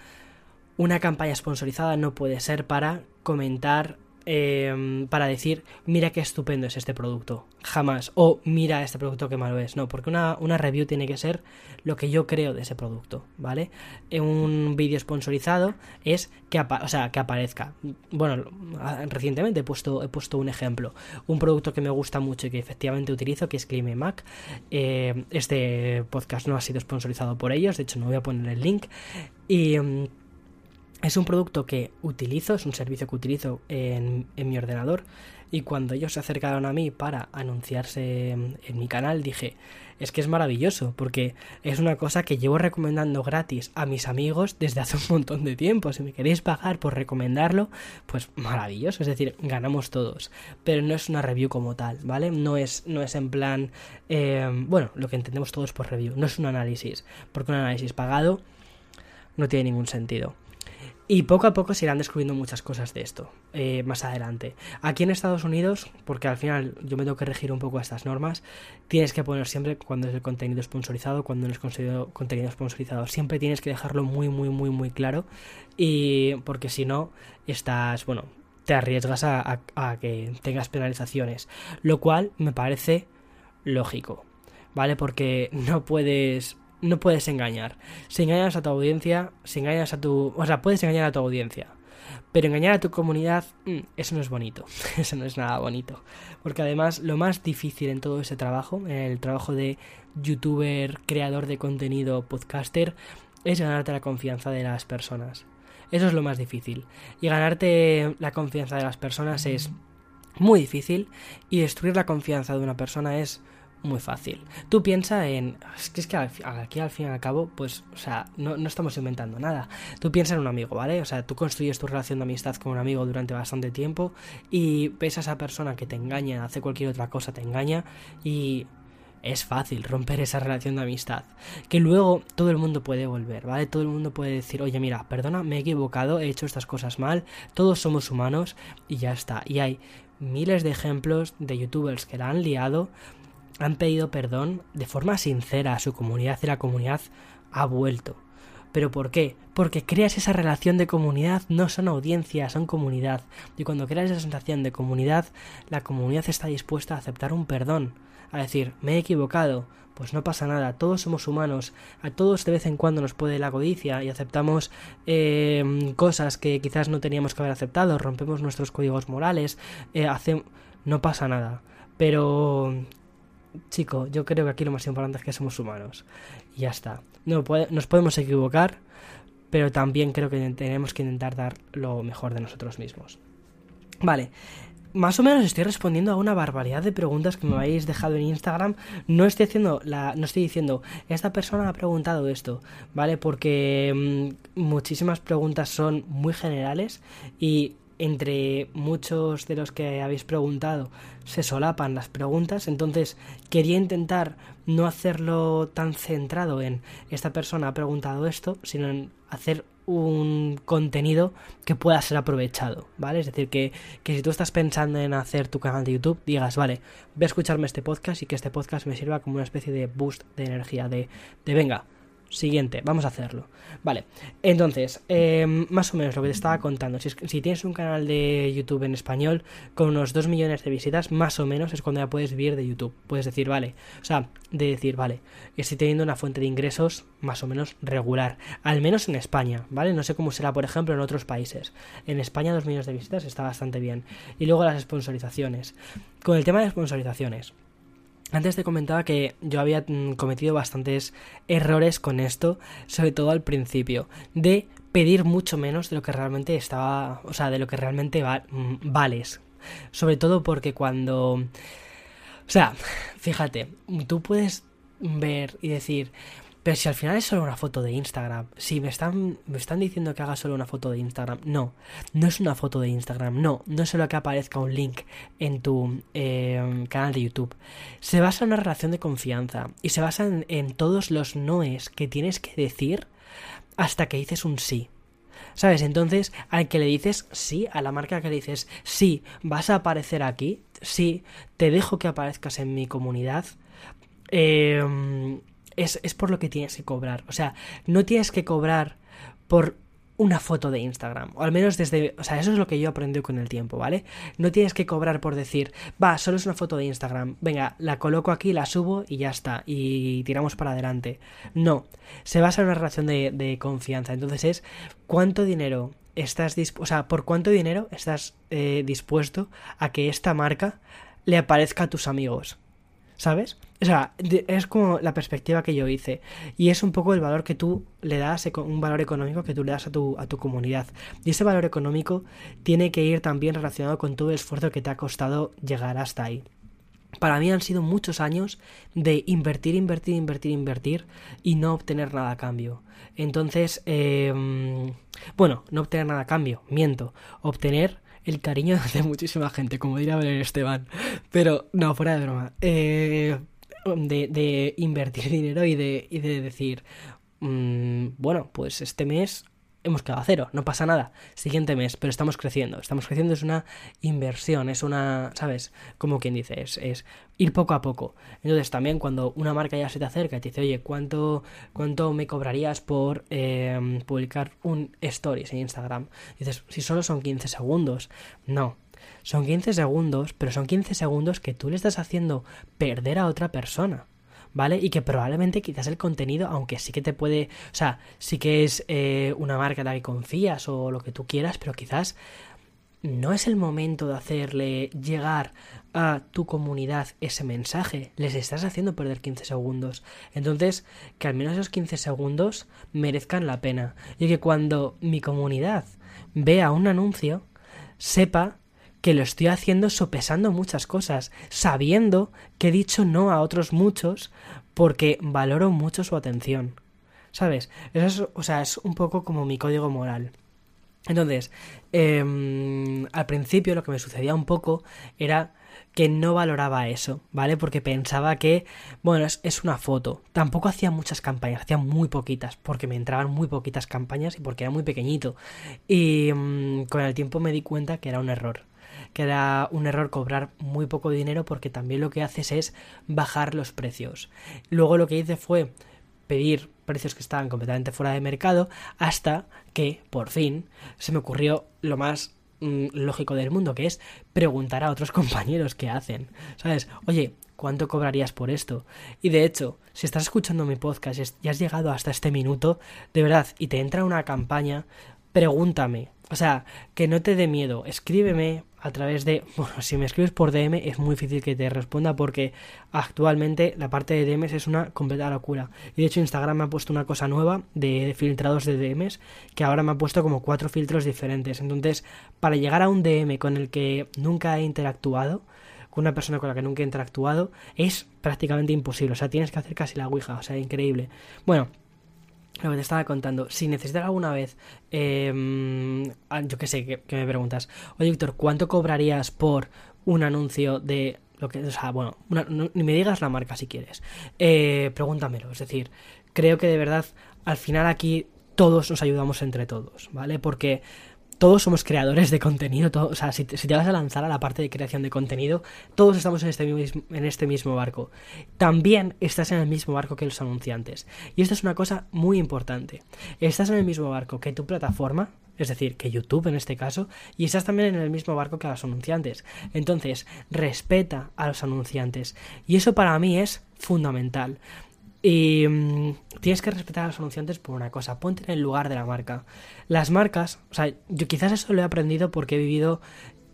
una campaña sponsorizada no puede ser para comentar Em, para decir, mira qué estupendo es este producto. Jamás. O mira este producto qué malo es. No, porque una, una review tiene que ser lo que yo creo de ese producto, ¿vale? En un vídeo sponsorizado es que, o sea, que aparezca. Bueno, recientemente he puesto, he puesto un ejemplo. Un producto que me gusta mucho y que efectivamente utilizo, que es Clime Mac. Eh, este podcast no ha sido sponsorizado por ellos, de hecho no voy a poner el link. Y em, es un producto que utilizo, es un servicio que utilizo en, mi ordenador y cuando ellos se acercaron a mí para anunciarse en, mi canal dije, es que es maravilloso porque es una cosa que llevo recomendando gratis a mis amigos desde hace un montón de tiempo. Si me queréis pagar por recomendarlo, pues maravilloso, es decir, ganamos todos. Pero no es una review como tal, ¿vale? No es, no es en plan, eh, bueno, lo que entendemos todos por review, no es un análisis, porque un análisis pagado no tiene ningún sentido. Y poco a poco se irán descubriendo muchas cosas de esto eh, más adelante. Aquí en Estados Unidos, porque al final yo me tengo que regir un poco a estas normas, tienes que poner siempre cuando es el contenido sponsorizado, cuando no es contenido sponsorizado. Siempre tienes que dejarlo muy, muy, muy, muy claro. Y porque si no, estás, bueno, te arriesgas a que tengas penalizaciones. Lo cual me parece lógico. ¿Vale? Porque no puedes no puedes engañar. Si engañas a tu audiencia, si engañas a tu... O sea, puedes engañar a tu audiencia. Pero engañar a tu comunidad, mm, eso no es bonito. Eso no es nada bonito. Porque además lo más difícil en todo ese trabajo, en el trabajo de youtuber, creador de contenido, podcaster, es ganarte la confianza de las personas. Eso es lo más difícil. Y ganarte la confianza de las personas es muy difícil. Y destruir la confianza de una persona es muy fácil. Tú piensa en. Es que es que aquí al fin y al cabo, pues, o sea, no, no, estamos inventando nada. Tú piensa en un amigo, ¿vale? O sea, tú construyes tu relación de amistad con un amigo durante bastante tiempo y ves a esa persona que te engaña, hace cualquier otra cosa, te engaña y. Es fácil romper esa relación de amistad. Que luego todo el mundo puede volver, ¿vale? Todo el mundo puede decir, oye, mira, perdona, me he equivocado, he hecho estas cosas mal, todos somos humanos y ya está. Y hay miles de ejemplos de youtubers que la han liado han pedido perdón de forma sincera a su comunidad y la comunidad ha vuelto. ¿Pero por qué? Porque creas esa relación de comunidad, no son audiencias, son comunidad. Y cuando creas esa sensación de comunidad, la comunidad está dispuesta a aceptar un perdón, a decir, me he equivocado, pues no pasa nada, todos somos humanos, a todos de vez en cuando nos puede la codicia y aceptamos eh, cosas que quizás no teníamos que haber aceptado, rompemos nuestros códigos morales, eh, no pasa nada. Pero, chico, yo creo que aquí lo más importante es que somos humanos. Y ya está. No, nos podemos equivocar, pero también creo que tenemos que intentar dar lo mejor de nosotros mismos. Vale, más o menos estoy respondiendo a una barbaridad de preguntas que me habéis dejado en Instagram. No estoy haciendo la, no estoy diciendo esta persona ha preguntado esto, ¿vale? Porque mm, muchísimas preguntas son muy generales y entre muchos de los que habéis preguntado se solapan las preguntas, entonces quería intentar no hacerlo tan centrado en esta persona ha preguntado esto, sino en hacer un contenido que pueda ser aprovechado, ¿vale? Es decir, que, que, si tú estás pensando en hacer tu canal de YouTube, digas, vale, voy a escucharme este podcast y que este podcast me sirva como una especie de boost de energía, de, de venga, Siguiente, vamos a hacerlo. Vale, entonces, em, más o menos lo que te estaba contando. Si, tienes un canal de YouTube en español con unos 2 millones de visitas, más o menos es cuando ya puedes vivir de YouTube. Puedes decir, vale, o sea, de decir, vale, estoy teniendo una fuente de ingresos más o menos regular. Al menos en España, ¿vale? No sé cómo será, por ejemplo, en otros países. En España, 2 millones de visitas está bastante bien. Y luego las sponsorizaciones. Con el tema de sponsorizaciones. Antes te comentaba que yo había mm, cometido bastantes errores con esto, sobre todo al principio, de pedir mucho menos de lo que realmente estaba, o sea, de lo que realmente mm, vales. Sobre todo porque cuando... O sea, fíjate, tú puedes ver y decir, pero si al final es solo una foto de Instagram, si me están, me están diciendo que haga solo una foto de Instagram, no, no es una foto de Instagram, no, no es solo que aparezca un link en tu em, canal de YouTube. Se basa en una relación de confianza y se basa en, en todos los noes que tienes que decir hasta que dices un sí. ¿Sabes? Entonces, al que le dices sí, a la marca que le dices sí, vas a aparecer aquí, sí, te dejo que aparezcas en mi comunidad, eh, es, es por lo que tienes que cobrar. O sea, no tienes que cobrar por una foto de Instagram. O al menos desde... O sea, eso es lo que yo aprendí con el tiempo, ¿vale? No tienes que cobrar por decir, va, solo es una foto de Instagram. Venga, la coloco aquí, la subo y ya está. Y tiramos para adelante. No. Se basa en una relación de, de confianza. Entonces es cuánto dinero estás dispuesto... O sea, por cuánto dinero estás eh, dispuesto a que esta marca le aparezca a tus amigos. ¿Sabes? O sea, es como la perspectiva que yo hice. Y es un poco el valor que tú le das, un valor económico que tú le das a tu, a tu comunidad. Y ese valor económico tiene que ir también relacionado con todo el esfuerzo que te ha costado llegar hasta ahí. Para mí han sido muchos años de invertir, invertir, invertir, invertir y no obtener nada a cambio. Entonces, eh, bueno, no obtener nada a cambio, miento. Obtener el cariño de muchísima gente, como diría Belén Esteban. Pero no, fuera de broma. Eh, de, de, invertir dinero y de, y de decir, mmm, bueno, pues este mes hemos quedado a cero, no pasa nada. Siguiente mes, pero estamos creciendo. Estamos creciendo, es una inversión, es una, ¿sabes? Como quien dice, es, ir poco a poco. Entonces también cuando una marca ya se te acerca y te dice, oye, ¿cuánto, cuánto me cobrarías por eh, publicar un stories en Instagram? dices, si solo son 15 segundos. No. Son 15 segundos, pero son 15 segundos que tú le estás haciendo perder a otra persona. ¿Vale? Y que probablemente quizás el contenido, aunque sí que te puede, o sea, sí que es eh, una marca en la que confías o lo que tú quieras, pero quizás no es el momento de hacerle llegar a tu comunidad ese mensaje. Les estás haciendo perder 15 segundos. Entonces, que al menos esos 15 segundos merezcan la pena. Y que cuando mi comunidad vea un anuncio, sepa que lo estoy haciendo sopesando muchas cosas, sabiendo que he dicho no a otros muchos porque valoro mucho su atención. ¿Sabes? Eso es, o sea, es un poco como mi código moral. Entonces, em, al principio lo que me sucedía un poco era que no valoraba eso, ¿vale? Porque pensaba que, bueno, es, una foto. Tampoco hacía muchas campañas, hacía muy poquitas, porque me entraban muy poquitas campañas y porque era muy pequeñito. Y em, con el tiempo me di cuenta que era un error que era un error cobrar muy poco dinero porque también lo que haces es bajar los precios. Luego lo que hice fue pedir precios que estaban completamente fuera de mercado hasta que por fin se me ocurrió lo más mm, lógico del mundo, que es preguntar a otros compañeros qué hacen. ¿Sabes? Oye, ¿cuánto cobrarías por esto? Y de hecho, si estás escuchando mi podcast y has llegado hasta este minuto, de verdad, y te entra una campaña, pregúntame. O sea, que no te dé miedo, escríbeme a través de... Bueno, si me escribes por DM es muy difícil que te responda porque actualmente la parte de DMs es una completa locura. Y de hecho Instagram me ha puesto una cosa nueva de filtrados de DMs que ahora me ha puesto como cuatro filtros diferentes. Entonces, para llegar a un DM con el que nunca he interactuado, con una persona con la que nunca he interactuado, es prácticamente imposible. O sea, tienes que hacer casi la Ouija. O sea, increíble. Bueno, lo que te estaba contando, si necesitas alguna vez, ah, yo qué sé, que, me preguntas, oye Víctor, ¿cuánto cobrarías por un anuncio de lo que, o sea, bueno, ni me digas la marca si quieres, eh, pregúntamelo, es decir, creo que de verdad, al final aquí todos nos ayudamos entre todos, ¿vale? Porque todos somos creadores de contenido, o sea, si te, vas a lanzar a la parte de creación de contenido, todos estamos en este, mismo, en este mismo barco. También estás en el mismo barco que los anunciantes. Y esto es una cosa muy importante. Estás en el mismo barco que tu plataforma, es decir, que YouTube en este caso, y estás también en el mismo barco que los anunciantes. Entonces, respeta a los anunciantes. Y eso para mí es fundamental. Y mm, tienes que respetar a los anunciantes por una cosa, ponte en el lugar de la marca. Las marcas, o sea, yo quizás eso lo he aprendido porque he vivido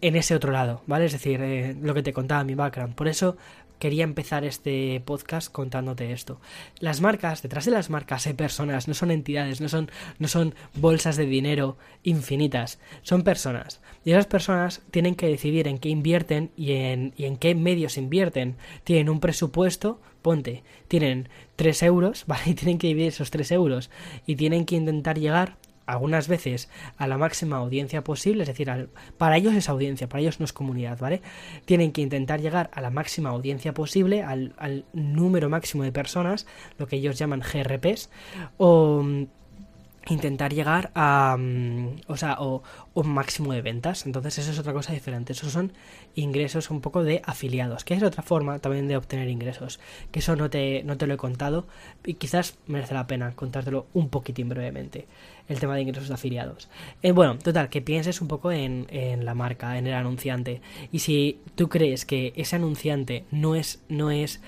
en ese otro lado, ¿vale? Es decir, eh, lo que te contaba mi background. Por eso quería empezar este podcast contándote esto. Las marcas, detrás de las marcas hay personas, no son entidades, no son, no son bolsas de dinero infinitas, son personas. Y esas personas tienen que decidir en qué invierten y en, y en qué medios invierten. Tienen un presupuesto ponte, tienen 3 euros, ¿vale? Y tienen que dividir esos 3 euros y tienen que intentar llegar algunas veces a la máxima audiencia posible, es decir, para ellos es audiencia, para ellos no es comunidad, ¿vale? Tienen que intentar llegar a la máxima audiencia posible, al, al número máximo de personas, lo que ellos llaman GRPs, o intentar llegar a mm, o sea o un máximo de ventas. Entonces eso es otra cosa diferente. Esos son ingresos un poco de afiliados que es otra forma también de obtener ingresos que eso no te no te lo he contado y quizás merece la pena contártelo un poquitín brevemente el tema de ingresos de afiliados. Eh, bueno total que pienses un poco en, en la marca en el anunciante. Y si tú crees que ese anunciante no es no es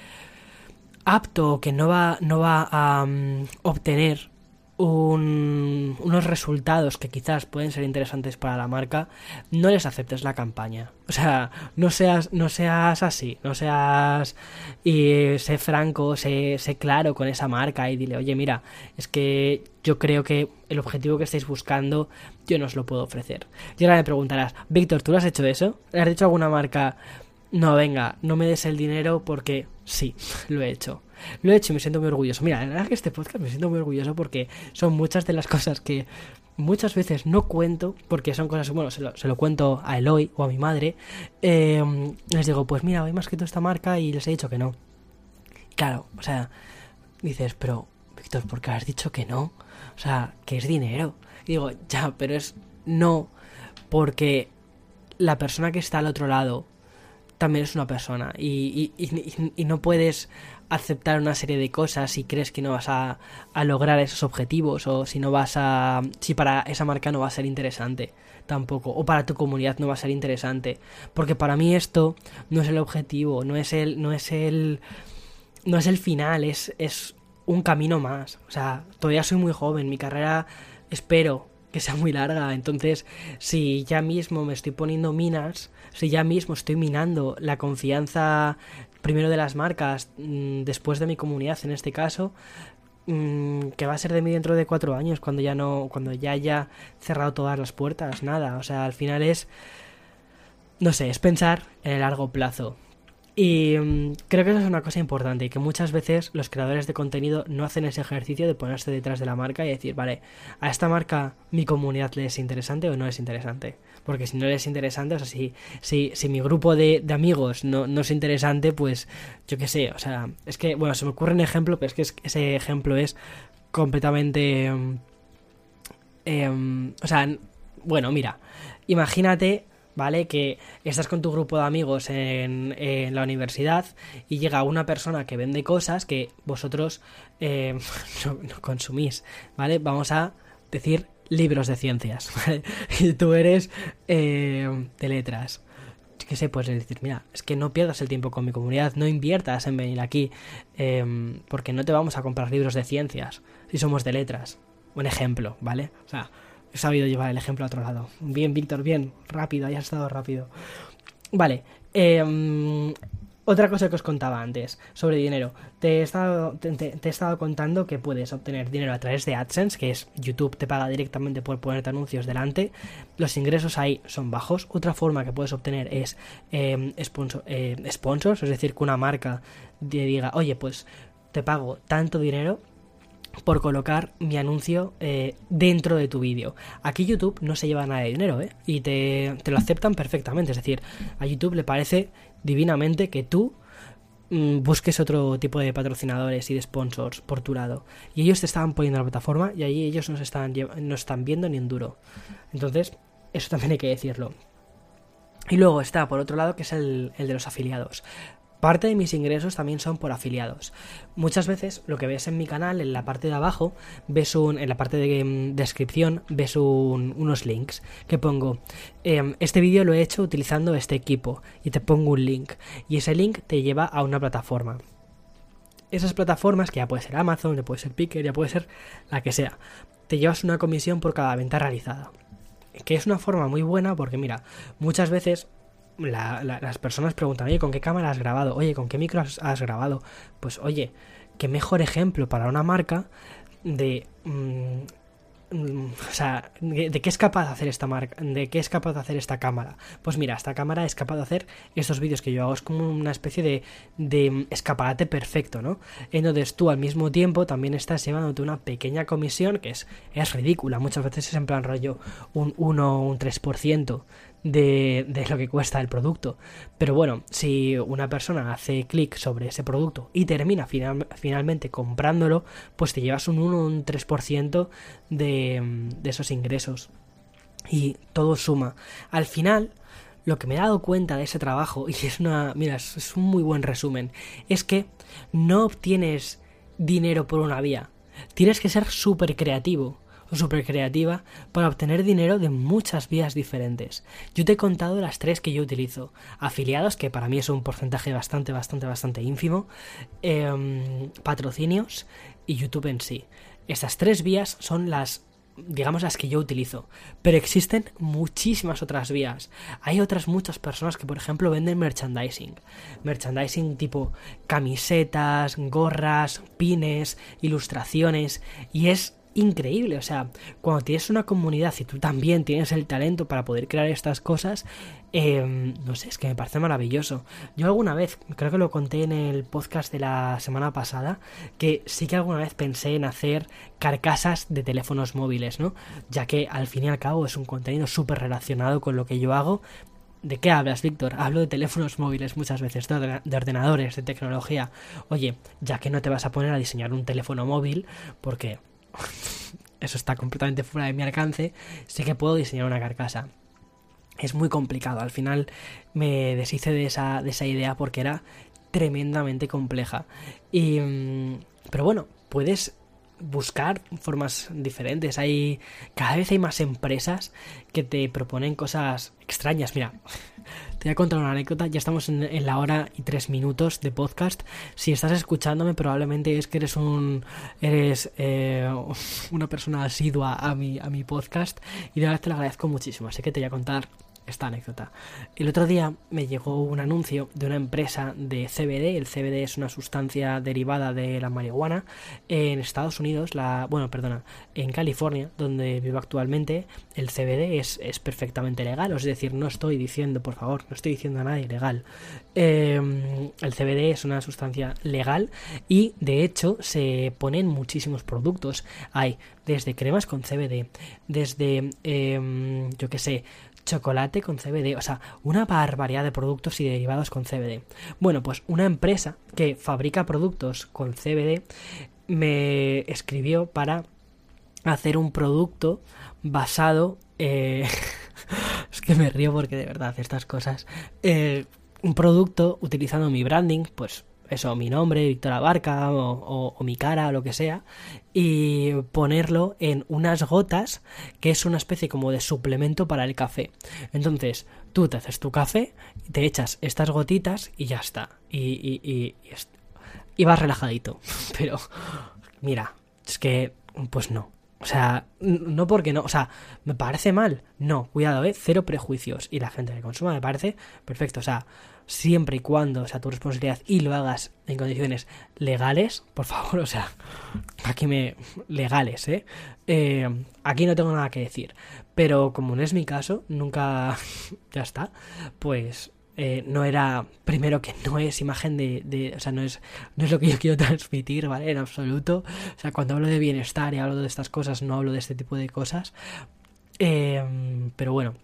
apto que no va no va a mm, obtener unos resultados que quizás pueden ser interesantes para la marca, no les aceptes la campaña. O sea, no seas, no seas así, no seas y sé franco, sé, sé claro con esa marca y dile, oye, mira, es que yo creo que el objetivo que estáis buscando yo no os lo puedo ofrecer. Y ahora me preguntarás, Víctor, ¿tú lo has hecho eso? ¿Le has dicho a alguna marca, no, venga, no me des el dinero porque sí, lo he hecho? Lo he hecho y me siento muy orgulloso. Mira, la verdad que este podcast me siento muy orgulloso porque son muchas de las cosas que muchas veces no cuento, porque son cosas, bueno, se lo, cuento a Eloy o a mi madre. Em, les digo, pues mira, más que toda esta marca y les he dicho que no. Claro, o sea, dices, pero Víctor, ¿por qué has dicho que no? O sea, que es dinero. Y digo, ya, pero es no, porque la persona que está al otro lado también es una persona y, y no puedes aceptar una serie de cosas si crees que no vas a, lograr esos objetivos o si no vas a si para esa marca no va a ser interesante tampoco o para tu comunidad no va a ser interesante. Porque para mí esto no es el objetivo no es el no es el no es el final es es un camino más. O sea todavía soy muy joven mi carrera espero que sea muy larga. Entonces si ya mismo me estoy poniendo minas si ya mismo estoy minando la confianza primero de las marcas, mm, después de mi comunidad en este caso, mm, que va a ser de mí dentro de cuatro años, cuando ya no, cuando ya haya cerrado todas las puertas, nada. O sea, al final es, no sé, es pensar en el largo plazo. Y mm, creo que eso es una cosa importante que muchas veces los creadores de contenido no hacen ese ejercicio de ponerse detrás de la marca y decir, vale, a esta marca mi comunidad le es interesante o no es interesante. Porque si no le es interesante, o sea, si, si, si mi grupo de, de amigos no, no, es interesante, pues yo qué sé, o sea, es que, bueno, se me ocurre un ejemplo, pero es que ese ejemplo es completamente... Eh, o sea, bueno, mira, imagínate ¿vale? Que estás con tu grupo de amigos en, la universidad y llega una persona que vende cosas que vosotros eh, no, consumís, ¿vale? Vamos a decir libros de ciencias. Y tú eres eh, de letras. ¿Qué sé, puedes decir, mira, es que no pierdas el tiempo con mi comunidad, no inviertas en venir aquí, em, porque no te vamos a comprar libros de ciencias si somos de letras. Un ejemplo, ¿vale? O sea, he sabido llevar el ejemplo a otro lado. Bien, Víctor, bien, rápido, hayas estado rápido. Vale, eh, otra cosa que os contaba antes sobre dinero. Te he, estado, te, he estado contando que puedes obtener dinero a través de AdSense, que es YouTube te paga directamente por ponerte anuncios delante. Los ingresos ahí son bajos. Otra forma que puedes obtener es sponsor, eh, sponsors, es decir, que una marca te diga, oye, pues te pago tanto dinero por colocar mi anuncio eh, dentro de tu vídeo. Aquí YouTube no se lleva nada de dinero, ¿eh? Y te, lo aceptan perfectamente. Es decir, a YouTube le parece divinamente que tú mm, busques otro tipo de patrocinadores y de sponsors por tu lado. Y ellos te estaban poniendo en la plataforma y ahí ellos no, están, no están viendo ni en duro. Entonces, eso también hay que decirlo. Y luego está, por otro lado, que es el, el de los afiliados. Parte de mis ingresos también son por afiliados. Muchas veces lo que ves en mi canal, en la parte de abajo, ves un, en la parte de mm, descripción, ves unos links que pongo. Em, este vídeo lo he hecho utilizando este equipo y te pongo un link. Y ese link te lleva a una plataforma. Esas plataformas, que ya puede ser Amazon, ya puede ser Picker, ya puede ser la que sea, te llevas una comisión por cada venta realizada que es una forma muy buena porque mira, muchas veces las personas preguntan, oye, ¿con qué cámara has grabado? Oye, ¿con qué micro has, grabado? Pues oye, qué mejor ejemplo para una marca de... Mm, mm, o sea, de, qué es capaz de hacer esta marca, de qué es capaz de hacer esta cámara. Pues mira, esta cámara es capaz de hacer estos vídeos que yo hago, es como una especie de, de escaparate perfecto, ¿no? Entonces tú al mismo tiempo también estás llevándote una pequeña comisión que es, es ridícula, muchas veces es en plan rollo un 1 o un 3% de, de, lo que cuesta el producto. Pero bueno, si una persona hace clic sobre ese producto y termina finalmente comprándolo, pues te llevas un 1 o un 3% de, de esos ingresos. Y todo suma. Al final, lo que me he dado cuenta de ese trabajo, y es una. Mira, es un muy buen resumen, es que no obtienes dinero por una vía. Tienes que ser súper creativo súper creativa para obtener dinero de muchas vías diferentes. Yo te he contado las tres que yo utilizo. Afiliados, que para mí es un porcentaje bastante, bastante, bastante ínfimo. Em, patrocinios y YouTube en sí. Estas tres vías son las digamos las que yo utilizo, pero existen muchísimas otras vías. Hay otras muchas personas que por ejemplo venden merchandising, merchandising tipo camisetas, gorras, pines, ilustraciones y es increíble. O sea, cuando tienes una comunidad y tú también tienes el talento para poder crear estas cosas, em, no sé, es que me parece maravilloso. Yo alguna vez, creo que lo conté en el podcast de la semana pasada, que sí que alguna vez pensé en hacer carcasas de teléfonos móviles, ¿no? Ya que al fin y al cabo es un contenido súper relacionado con lo que yo hago, ¿De qué hablas, Víctor? Hablo de teléfonos móviles muchas veces, de ordenadores, de tecnología. Oye, ya que no te vas a poner a diseñar un teléfono móvil, porque eso está completamente fuera de mi alcance, sé que puedo diseñar una carcasa. Es muy complicado, al final me deshice de esa, de esa idea porque era tremendamente compleja. Y, mm, pero bueno, puedes buscar formas diferentes. Hay cada vez hay más empresas que te proponen cosas extrañas. Mira, te voy a contar una anécdota. Ya estamos en, la hora y tres minutos de podcast. Si estás escuchándome, probablemente es que eres un eres eh, una persona asidua a mi a mi podcast y de verdad te lo agradezco muchísimo. Así que te voy a contar esta anécdota. El otro día me llegó un anuncio de una empresa de CBD. El CBD es una sustancia derivada de la marihuana. En Estados Unidos, la, bueno, perdona, en California, donde vivo actualmente, el CBD es, perfectamente legal. Es decir, no estoy diciendo, por favor, no estoy diciendo nada ilegal. Em, el CBD es una sustancia legal y de hecho se ponen muchísimos productos. Hay desde cremas con CBD, desde, em, yo qué sé, chocolate con CBD, o sea, una barbaridad de productos y derivados con CBD. Bueno, pues una empresa que fabrica productos con CBD me escribió para hacer un producto basado eh, es que me río porque de verdad estas cosas. Eh, un producto utilizando mi branding, pues eso, mi nombre, Víctor Abarca, o, mi cara, o lo que sea, y ponerlo en unas gotas, que es una especie como de suplemento para el café. Entonces, tú te haces tu café, te echas estas gotitas y ya está. Y, y, y, y vas relajadito. Pero, mira, es que, pues no. O sea, no porque no, o sea, me parece mal. No, cuidado, ¿eh? Cero prejuicios. Y la gente que consuma me parece perfecto. O sea, siempre y cuando sea tu responsabilidad y lo hagas en condiciones legales, por favor, o sea, aquí me... legales, ¿eh? eh aquí no tengo nada que decir. Pero como no es mi caso, nunca... ya está, pues eh, no era, primero que no es imagen de, o sea, no es, no es lo que yo quiero transmitir, ¿vale? En absoluto. O sea, cuando hablo de bienestar y hablo de estas cosas, no hablo de este tipo de cosas. Eh, pero bueno,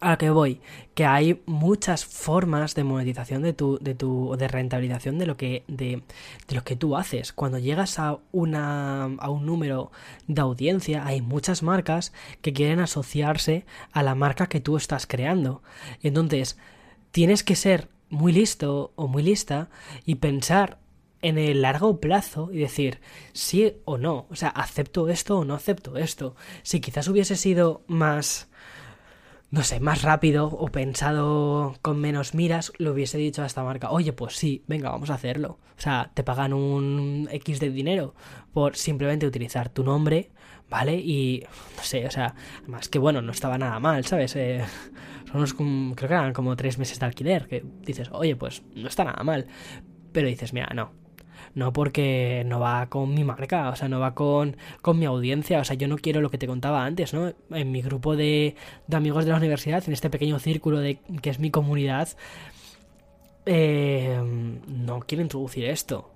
a que voy, que hay muchas formas de monetización de tu, de tu, de rentabilización de lo que, de, de, lo que tú haces. Cuando llegas a una, a un número de audiencia, hay muchas marcas que quieren asociarse a la marca que tú estás creando. Entonces, tienes que ser muy listo o muy lista y pensar en el largo plazo y decir sí o no, o sea, acepto esto o no acepto esto. Si quizás hubiese sido más no sé, más rápido o pensado con menos miras, lo hubiese dicho a esta marca, oye, pues sí, venga, vamos a hacerlo. O sea, te pagan un X de dinero por simplemente utilizar tu nombre, ¿vale? Y, no sé, o sea, más que bueno, no estaba nada mal, ¿sabes? Eh, son unos, creo que eran como tres meses de alquiler, que dices, oye, pues no está nada mal. Pero dices, mira, no, no porque no va con mi marca, o sea, no va con, con mi audiencia, o sea, yo no quiero lo que te contaba antes, ¿no? En mi grupo de, de amigos de la universidad, en este pequeño círculo de que es mi comunidad, eh, no quiero introducir esto.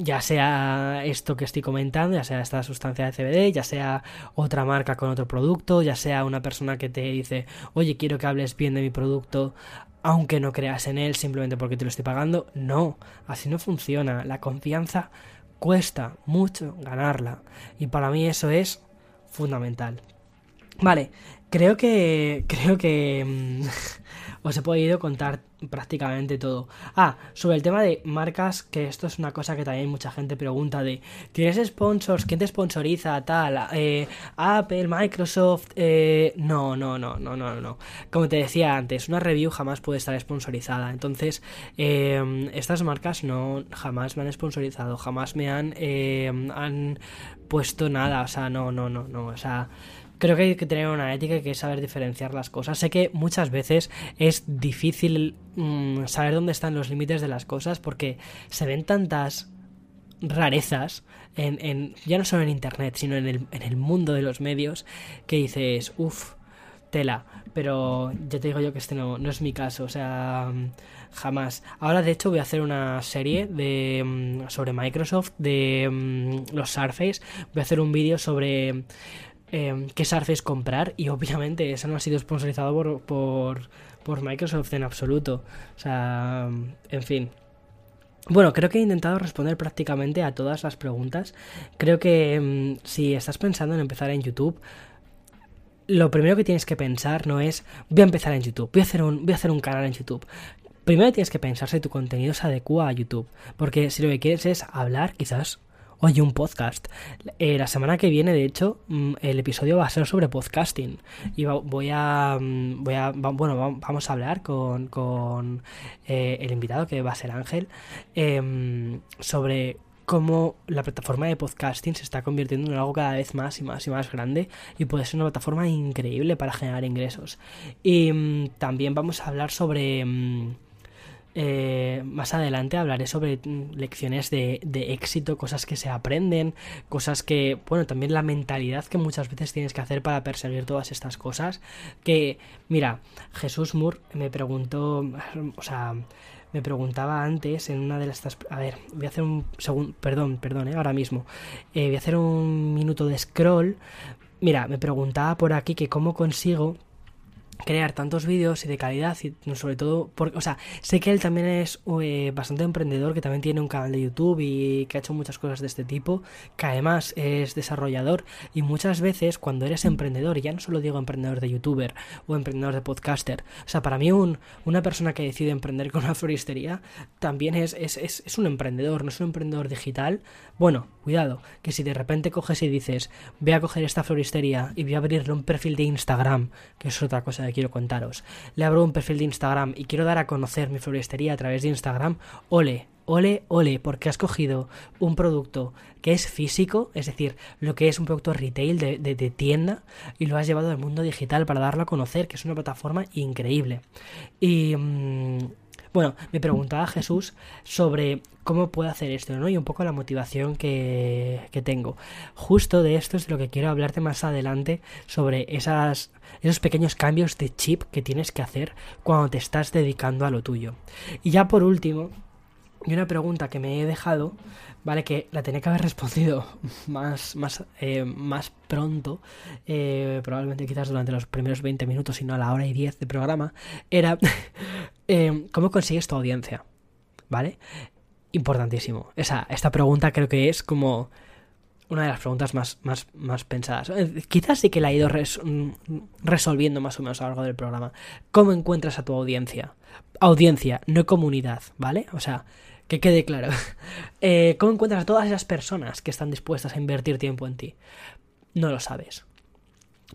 Ya sea esto que estoy comentando, ya sea esta sustancia de CBD, ya sea otra marca con otro producto, ya sea una persona que te dice, oye, quiero que hables bien de mi producto aunque no creas en él simplemente porque te lo estoy pagando. No, así no funciona. La confianza cuesta mucho ganarla. Y para mí eso es fundamental. Vale, creo que. Creo que. Os he podido contar prácticamente todo. Ah, sobre el tema de marcas, que esto es una cosa que también mucha gente pregunta de, ¿tienes sponsors? ¿Quién te sponsoriza? Tal, eh, Apple, Microsoft, eh, no, no, no, no, no, no. Como te decía antes, una review jamás puede estar sponsorizada. Entonces, eh, estas marcas no, jamás me han sponsorizado, jamás me han, han puesto nada, o sea, no, no, no, no, o sea creo que hay que tener una ética y que saber diferenciar las cosas. Sé que muchas veces es difícil mm, saber dónde están los límites de las cosas porque se ven tantas rarezas en, en, ya no solo en internet sino en el, en el mundo de los medios que dices uff tela pero ya te digo yo que este no, no es mi caso o sea jamás. Ahora de hecho voy a hacer una serie de mm, sobre Microsoft de mm, los Surface. Voy a hacer un vídeo sobre eh, qué Surface comprar y obviamente eso no ha sido sponsorizado por, por, Microsoft en absoluto. O sea, en fin. Bueno, creo que he intentado responder prácticamente a todas las preguntas. Creo que mm, si estás pensando en empezar en YouTube, lo primero que tienes que pensar no es voy a empezar en YouTube, voy a hacer un, voy a hacer un canal en YouTube. Primero tienes que pensar si tu contenido se adecua a YouTube. Porque si lo que quieres es hablar, quizás Oye, un podcast. Eh, la semana que viene, de hecho, mm, el episodio va a ser sobre podcasting. Y voy a. Mm, voy a bueno, vamos a hablar con, con eh, el invitado, que va a ser Ángel, em, sobre cómo la plataforma de podcasting se está convirtiendo en algo cada vez más y más y más grande y puede ser una plataforma increíble para generar ingresos. Y mm, también vamos a hablar sobre eh, más adelante hablaré sobre mm, lecciones de, éxito, cosas que se aprenden, cosas que, bueno, también la mentalidad que muchas veces tienes que hacer para perseguir todas estas cosas. Que, mira, Jesús Moore me preguntó, o sea, me preguntaba antes en una de estas... A ver, voy a hacer un segundo... Perdón, perdón, eh, ahora mismo. Eh, voy a hacer un minuto de scroll. Mira, me preguntaba por aquí que cómo consigo crear tantos vídeos y de calidad y sobre todo porque o sea sé que él también es eh, bastante emprendedor que también tiene un canal de YouTube y que ha hecho muchas cosas de este tipo que además es desarrollador. Y muchas veces cuando eres emprendedor y ya no solo digo emprendedor de youtuber o emprendedor de podcaster o sea para mí un, una persona que decide emprender con una floristería también es, es, es, es un emprendedor no es un emprendedor digital. Bueno cuidado que si de repente coges y dices voy a coger esta floristería y voy a abrirle un perfil de Instagram que es otra cosa quiero contaros. Le abro un perfil de Instagram y quiero dar a conocer mi floristería a través de Instagram. Ole, ole, ole, porque has cogido un producto que es físico, es decir, lo que es un producto retail de, de, tienda, y lo has llevado al mundo digital para darlo a conocer, que es una plataforma increíble. Y... Mm, bueno, me preguntaba Jesús sobre cómo puedo hacer esto, ¿no? Y un poco la motivación que, que tengo. Justo de esto es de lo que quiero hablarte más adelante sobre esas, esos pequeños cambios de chip que tienes que hacer cuando te estás dedicando a lo tuyo. Y ya por último, y una pregunta que me he dejado, ¿vale? Que la tenía que haber respondido más, más, eh, más pronto, eh, probablemente quizás durante los primeros 20 minutos y no a la hora y 10 de programa, era eh, ¿cómo consigues tu audiencia? ¿Vale? Importantísimo. Esa, esta pregunta creo que es como una de las preguntas más, más, más pensadas. Quizás sí que la he ido mm, resolviendo más o menos a lo largo del programa. ¿Cómo encuentras a tu audiencia? Audiencia, no comunidad, ¿vale? O sea, que quede claro. Eh, ¿Cómo encuentras a todas esas personas que están dispuestas a invertir tiempo en ti? No lo sabes.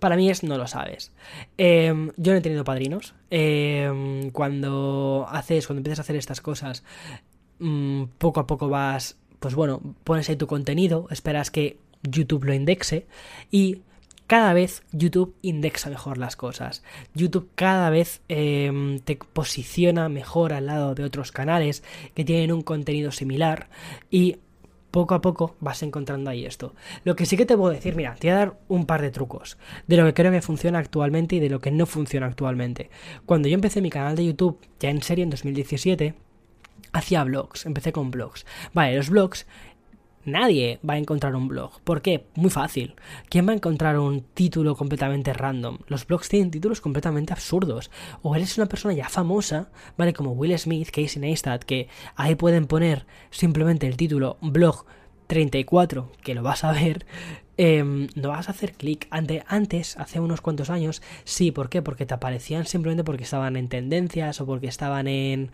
Para mí es no lo sabes. Em, yo no he tenido padrinos. Em, cuando haces, cuando empiezas a hacer estas cosas, mm, poco a poco vas, pues bueno, pones ahí tu contenido, esperas que YouTube lo indexe y cada vez YouTube indexa mejor las cosas. YouTube cada vez em, te posiciona mejor al lado de otros canales que tienen un contenido similar y poco a poco vas encontrando ahí esto. Lo que sí que te puedo decir, mira, te voy a dar un par de trucos de lo que creo que funciona actualmente y de lo que no funciona actualmente. Cuando yo empecé mi canal de YouTube, ya en serio en 2017, hacía blogs, empecé con blogs. Vale, los blogs Nadie va a encontrar un blog. ¿Por qué? Muy fácil. ¿Quién va a encontrar un título completamente random? Los blogs tienen títulos completamente absurdos. O eres una persona ya famosa, ¿vale? Como Will Smith, Casey Neistat, que ahí pueden poner simplemente el título blog 34, que lo vas a ver, em, no vas a hacer clic. Antes, hace unos cuantos años, sí, ¿por qué? Porque te aparecían simplemente porque estaban en tendencias o porque estaban en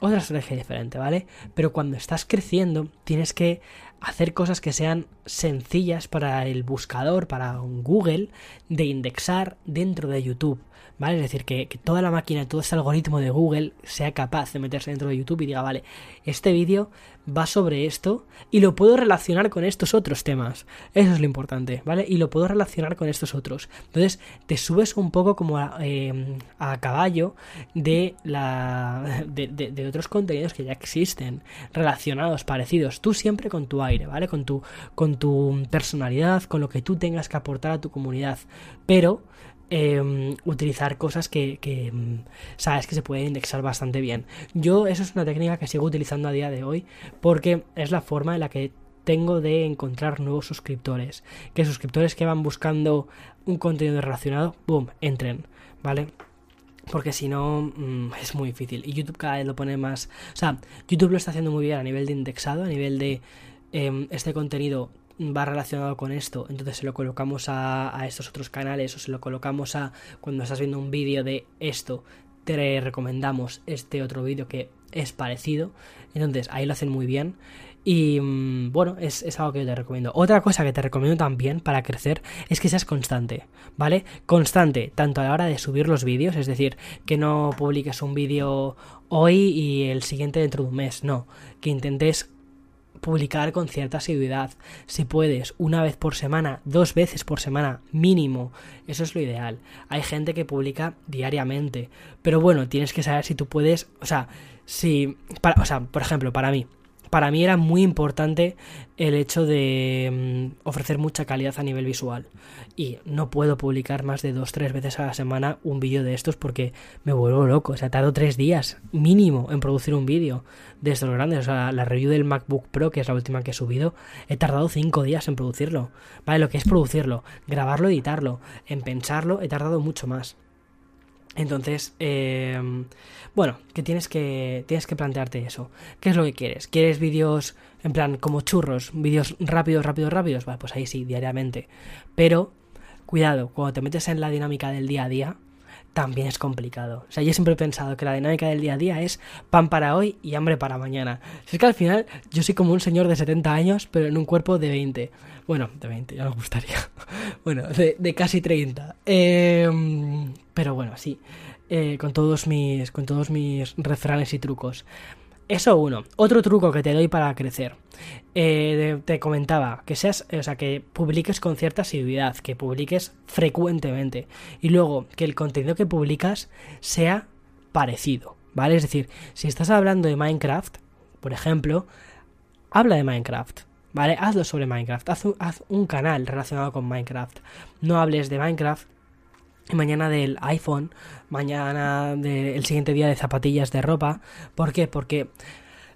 otra estrategia diferente, ¿vale? Pero cuando estás creciendo, tienes que hacer cosas que sean sencillas para el buscador, para Google, de indexar dentro de YouTube. ¿Vale? Es decir, que, toda la máquina, todo este algoritmo de Google sea capaz de meterse dentro de YouTube y diga, vale, este vídeo va sobre esto y lo puedo relacionar con estos otros temas. Eso es lo importante, ¿vale? Y lo puedo relacionar con estos otros. Entonces, te subes un poco como a, em, caballo de, la, de, de otros contenidos que ya existen, relacionados, parecidos. Tú siempre con tu aire, ¿vale? Con tu, con tu personalidad, con lo que tú tengas que aportar a tu comunidad. Pero Em, utilizar cosas que, em, sabes que se pueden indexar bastante bien. Yo eso es una técnica que sigo utilizando a día de hoy porque es la forma en la que tengo de encontrar nuevos suscriptores. Que suscriptores que van buscando un contenido relacionado, boom, entren, ¿vale? Porque si no, mm, es muy difícil. Y YouTube cada vez lo pone más... O sea, YouTube lo está haciendo muy bien a nivel de indexado, a nivel de em, este contenido va relacionado con esto, entonces se lo colocamos a, estos otros canales o se lo colocamos a cuando estás viendo un vídeo de esto, te recomendamos este otro vídeo que es parecido, entonces ahí lo hacen muy bien y mm, bueno, es, es, algo que yo te recomiendo. Otra cosa que te recomiendo también para crecer es que seas constante, ¿vale? Constante, tanto a la hora de subir los vídeos, es decir, que no publiques un vídeo hoy y el siguiente dentro de un mes, no, que intentes publicar con cierta asiduidad. Si puedes, una vez por semana, dos veces por semana, mínimo. Eso es lo ideal. Hay gente que publica diariamente. Pero bueno, tienes que saber si tú puedes. O sea, si. Para, o sea, por ejemplo, para mí para mí era muy importante el hecho de mm, ofrecer mucha calidad a nivel visual. Y no puedo publicar más de dos, tres veces a la semana un vídeo de estos porque me vuelvo loco. O sea, tardo tres días mínimo en producir un vídeo de estos grandes. O sea, la review del MacBook Pro, que es la última que he subido, he tardado cinco días en producirlo. Vale, lo que es producirlo, grabarlo, editarlo, en pensarlo, he tardado mucho más. Entonces, eh, bueno, que tienes que tienes que plantearte eso. ¿Qué es lo que quieres? ¿Quieres vídeos en plan como churros, vídeos rápidos, rápidos, rápidos? Vale, pues ahí sí, diariamente. Pero cuidado, cuando te metes en la dinámica del día a día, también es complicado. O sea, yo siempre he pensado que la dinámica del día a día es pan para hoy y hambre para mañana. Si es que al final yo soy como un señor de 70 años, pero en un cuerpo de 20. Bueno, de 20, ya me gustaría. bueno, de, casi 30. Em, pero bueno, sí. Eh, con todos mis. Con todos mis refranes y trucos. Eso uno. Otro truco que te doy para crecer. Eh, te comentaba que seas, o sea, que publiques con cierta asiduidad, que publiques frecuentemente. Y luego que el contenido que publicas sea parecido. ¿Vale? Es decir, si estás hablando de Minecraft, por ejemplo, habla de Minecraft. ¿Vale? Hazlo sobre Minecraft. Haz un, canal relacionado con Minecraft. No hables de Minecraft mañana del iPhone, mañana del siguiente día de zapatillas de ropa. ¿Por qué? Porque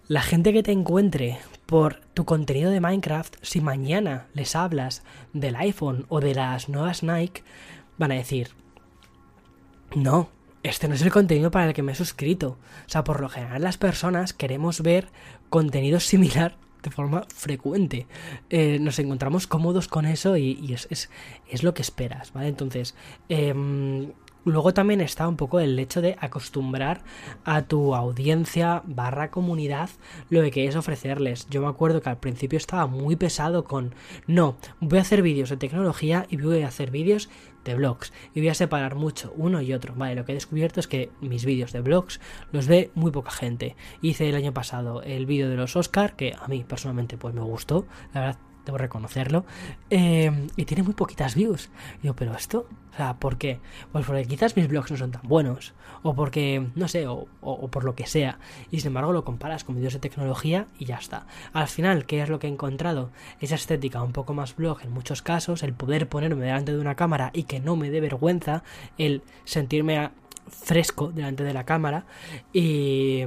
la gente que te encuentre por tu contenido de Minecraft, si mañana les hablas del iPhone o de las nuevas Nike, van a decir, no, este no es el contenido para el que me he suscrito. O sea, por lo general las personas queremos ver contenido similar de forma frecuente. Eh, nos encontramos cómodos con eso y, es, es, es, lo que esperas, ¿vale? Entonces, em, Luego también está un poco el hecho de acostumbrar a tu audiencia barra comunidad lo que quieres ofrecerles. Yo me acuerdo que al principio estaba muy pesado con no, voy a hacer vídeos de tecnología y voy a hacer vídeos de blogs y voy a separar mucho uno y otro. Vale, lo que he descubierto es que mis vídeos de blogs los ve muy poca gente. Hice el año pasado el vídeo de los Oscar, que a mí personalmente pues me gustó, la verdad debo reconocerlo, eh, y tiene muy poquitas views. yo, pero esto, o sea, ¿por qué? Pues porque quizás mis blogs no son tan buenos, o porque, no sé, o, o, por lo que sea, y sin embargo lo comparas con vídeos de tecnología y ya está. Al final, ¿qué es lo que he encontrado? Esa estética un poco más blog en muchos casos, el poder ponerme delante de una cámara y que no me dé vergüenza, el sentirme a, fresco delante de la cámara y,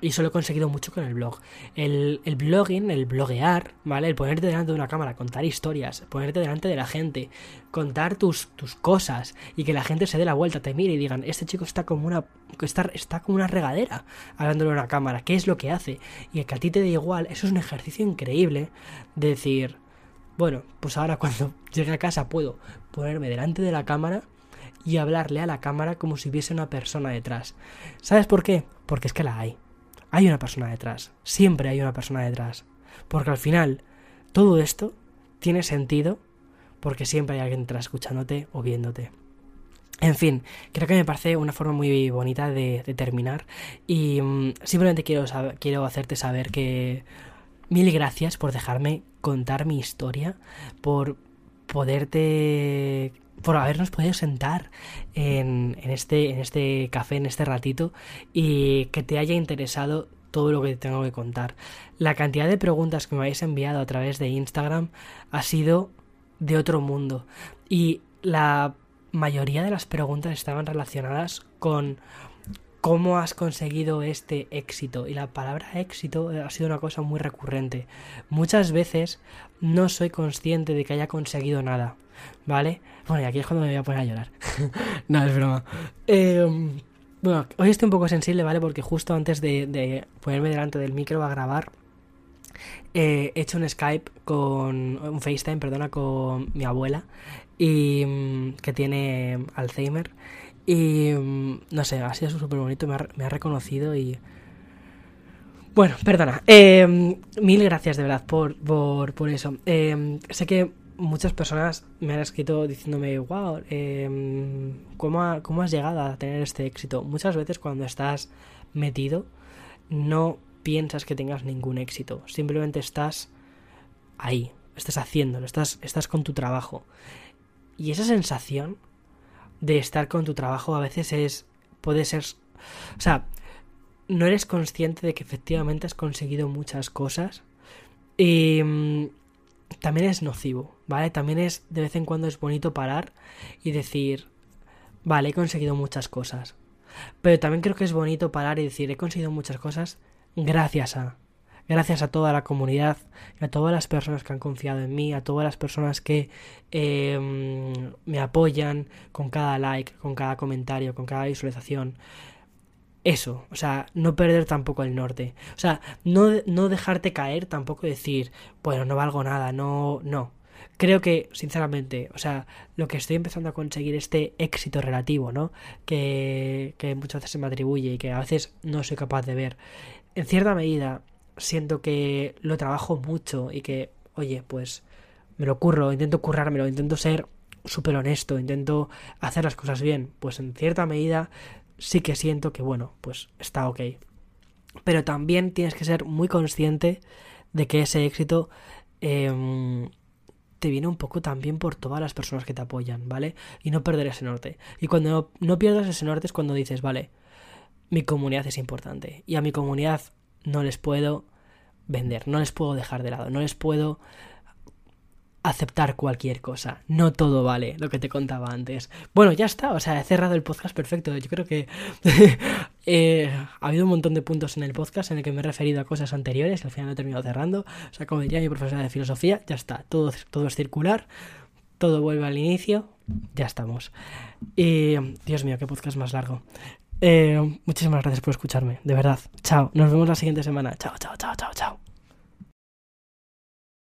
y eso lo he conseguido mucho con el blog. El, el, blogging, el bloguear, ¿vale? El ponerte delante de una cámara, contar historias, ponerte delante de la gente, contar tus, tus cosas y que la gente se dé la vuelta, te mire y digan, este chico está como una, está, está como una regadera hablándole a una cámara, ¿qué es lo que hace? Y que a ti te dé igual, eso es un ejercicio increíble de decir, bueno, pues ahora cuando llegue a casa puedo ponerme delante de la cámara y hablarle a la cámara como si hubiese una persona detrás. ¿Sabes por qué? Porque es que la hay. Hay una persona detrás. Siempre hay una persona detrás. Porque al final, todo esto tiene sentido porque siempre hay alguien detrás escuchándote o viéndote. En fin, creo que me parece una forma muy bonita de, terminar y mm, simplemente quiero, quiero hacerte saber que mil gracias por dejarme contar mi historia, por poderte por habernos podido sentar en, este, este café, en este ratito, y que te haya interesado todo lo que tengo que contar. La cantidad de preguntas que me habéis enviado a través de Instagram ha sido de otro mundo. Y la mayoría de las preguntas estaban relacionadas con cómo has conseguido este éxito. Y la palabra éxito ha sido una cosa muy recurrente. Muchas veces no soy consciente de que haya conseguido nada. ¿Vale? Bueno, y aquí es cuando me voy a poner a llorar. no, es broma. Em, bueno, hoy estoy un poco sensible, ¿vale? Porque justo antes de, ponerme delante del micro a grabar, he hecho un Skype con. un FaceTime, perdona, con mi abuela. Y. Mm, que tiene Alzheimer. Y. Mm, no sé, ha sido súper bonito, me ha, reconocido y. Bueno, perdona. Em, mil gracias de verdad por, por, por eso. Em, sé que muchas personas me han escrito diciéndome, wow, em, ¿cómo, has llegado a tener este éxito? Muchas veces cuando estás metido no piensas que tengas ningún éxito, simplemente estás ahí, estás haciéndolo, estás, estás con tu trabajo. Y esa sensación de estar con tu trabajo a veces es, puede ser, o sea, no eres consciente de que efectivamente has conseguido muchas cosas y también es nocivo, ¿vale? También es, de vez en cuando es bonito parar y decir, vale, he conseguido muchas cosas. Pero también creo que es bonito parar y decir, he conseguido muchas cosas gracias a, gracias a toda la comunidad, a todas las personas que han confiado en mí, a todas las personas que em, me apoyan con cada like, con cada comentario, con cada visualización. Eso, o sea, no perder tampoco el norte. O sea, no, no dejarte caer, tampoco decir, bueno, no valgo nada, no, no creo que, sinceramente, o sea, lo que estoy empezando a conseguir, este éxito relativo, ¿no? Que, que muchas veces se me atribuye y que a veces no soy capaz de ver, en cierta medida siento que lo trabajo mucho y que, oye, pues me lo curro, intento currármelo, intento ser súper honesto, intento hacer las cosas bien, pues en cierta medida sí que siento que, bueno, pues está ok. Pero también tienes que ser muy consciente de que ese éxito eh, te viene un poco también por todas las personas que te apoyan, ¿vale? Y no perder ese norte. Y cuando no, pierdas ese norte es cuando dices, vale, mi comunidad es importante. Y a mi comunidad no les puedo vender, no les puedo dejar de lado, no les puedo aceptar cualquier cosa. No todo vale, lo que te contaba antes. Bueno, ya está, o sea, he cerrado el podcast perfecto. Yo creo que eh, ha habido un montón de puntos en el podcast en el que me he referido a cosas anteriores y al final he terminado cerrando. O sea, como diría mi profesora de filosofía, ya está, todo, todo es circular, todo vuelve al inicio, ya estamos. Y, Dios mío, qué podcast más largo. Eh, muchísimas gracias por escucharme, de verdad. Chao, nos vemos la siguiente semana. Chao, chao, chao, chao, chao.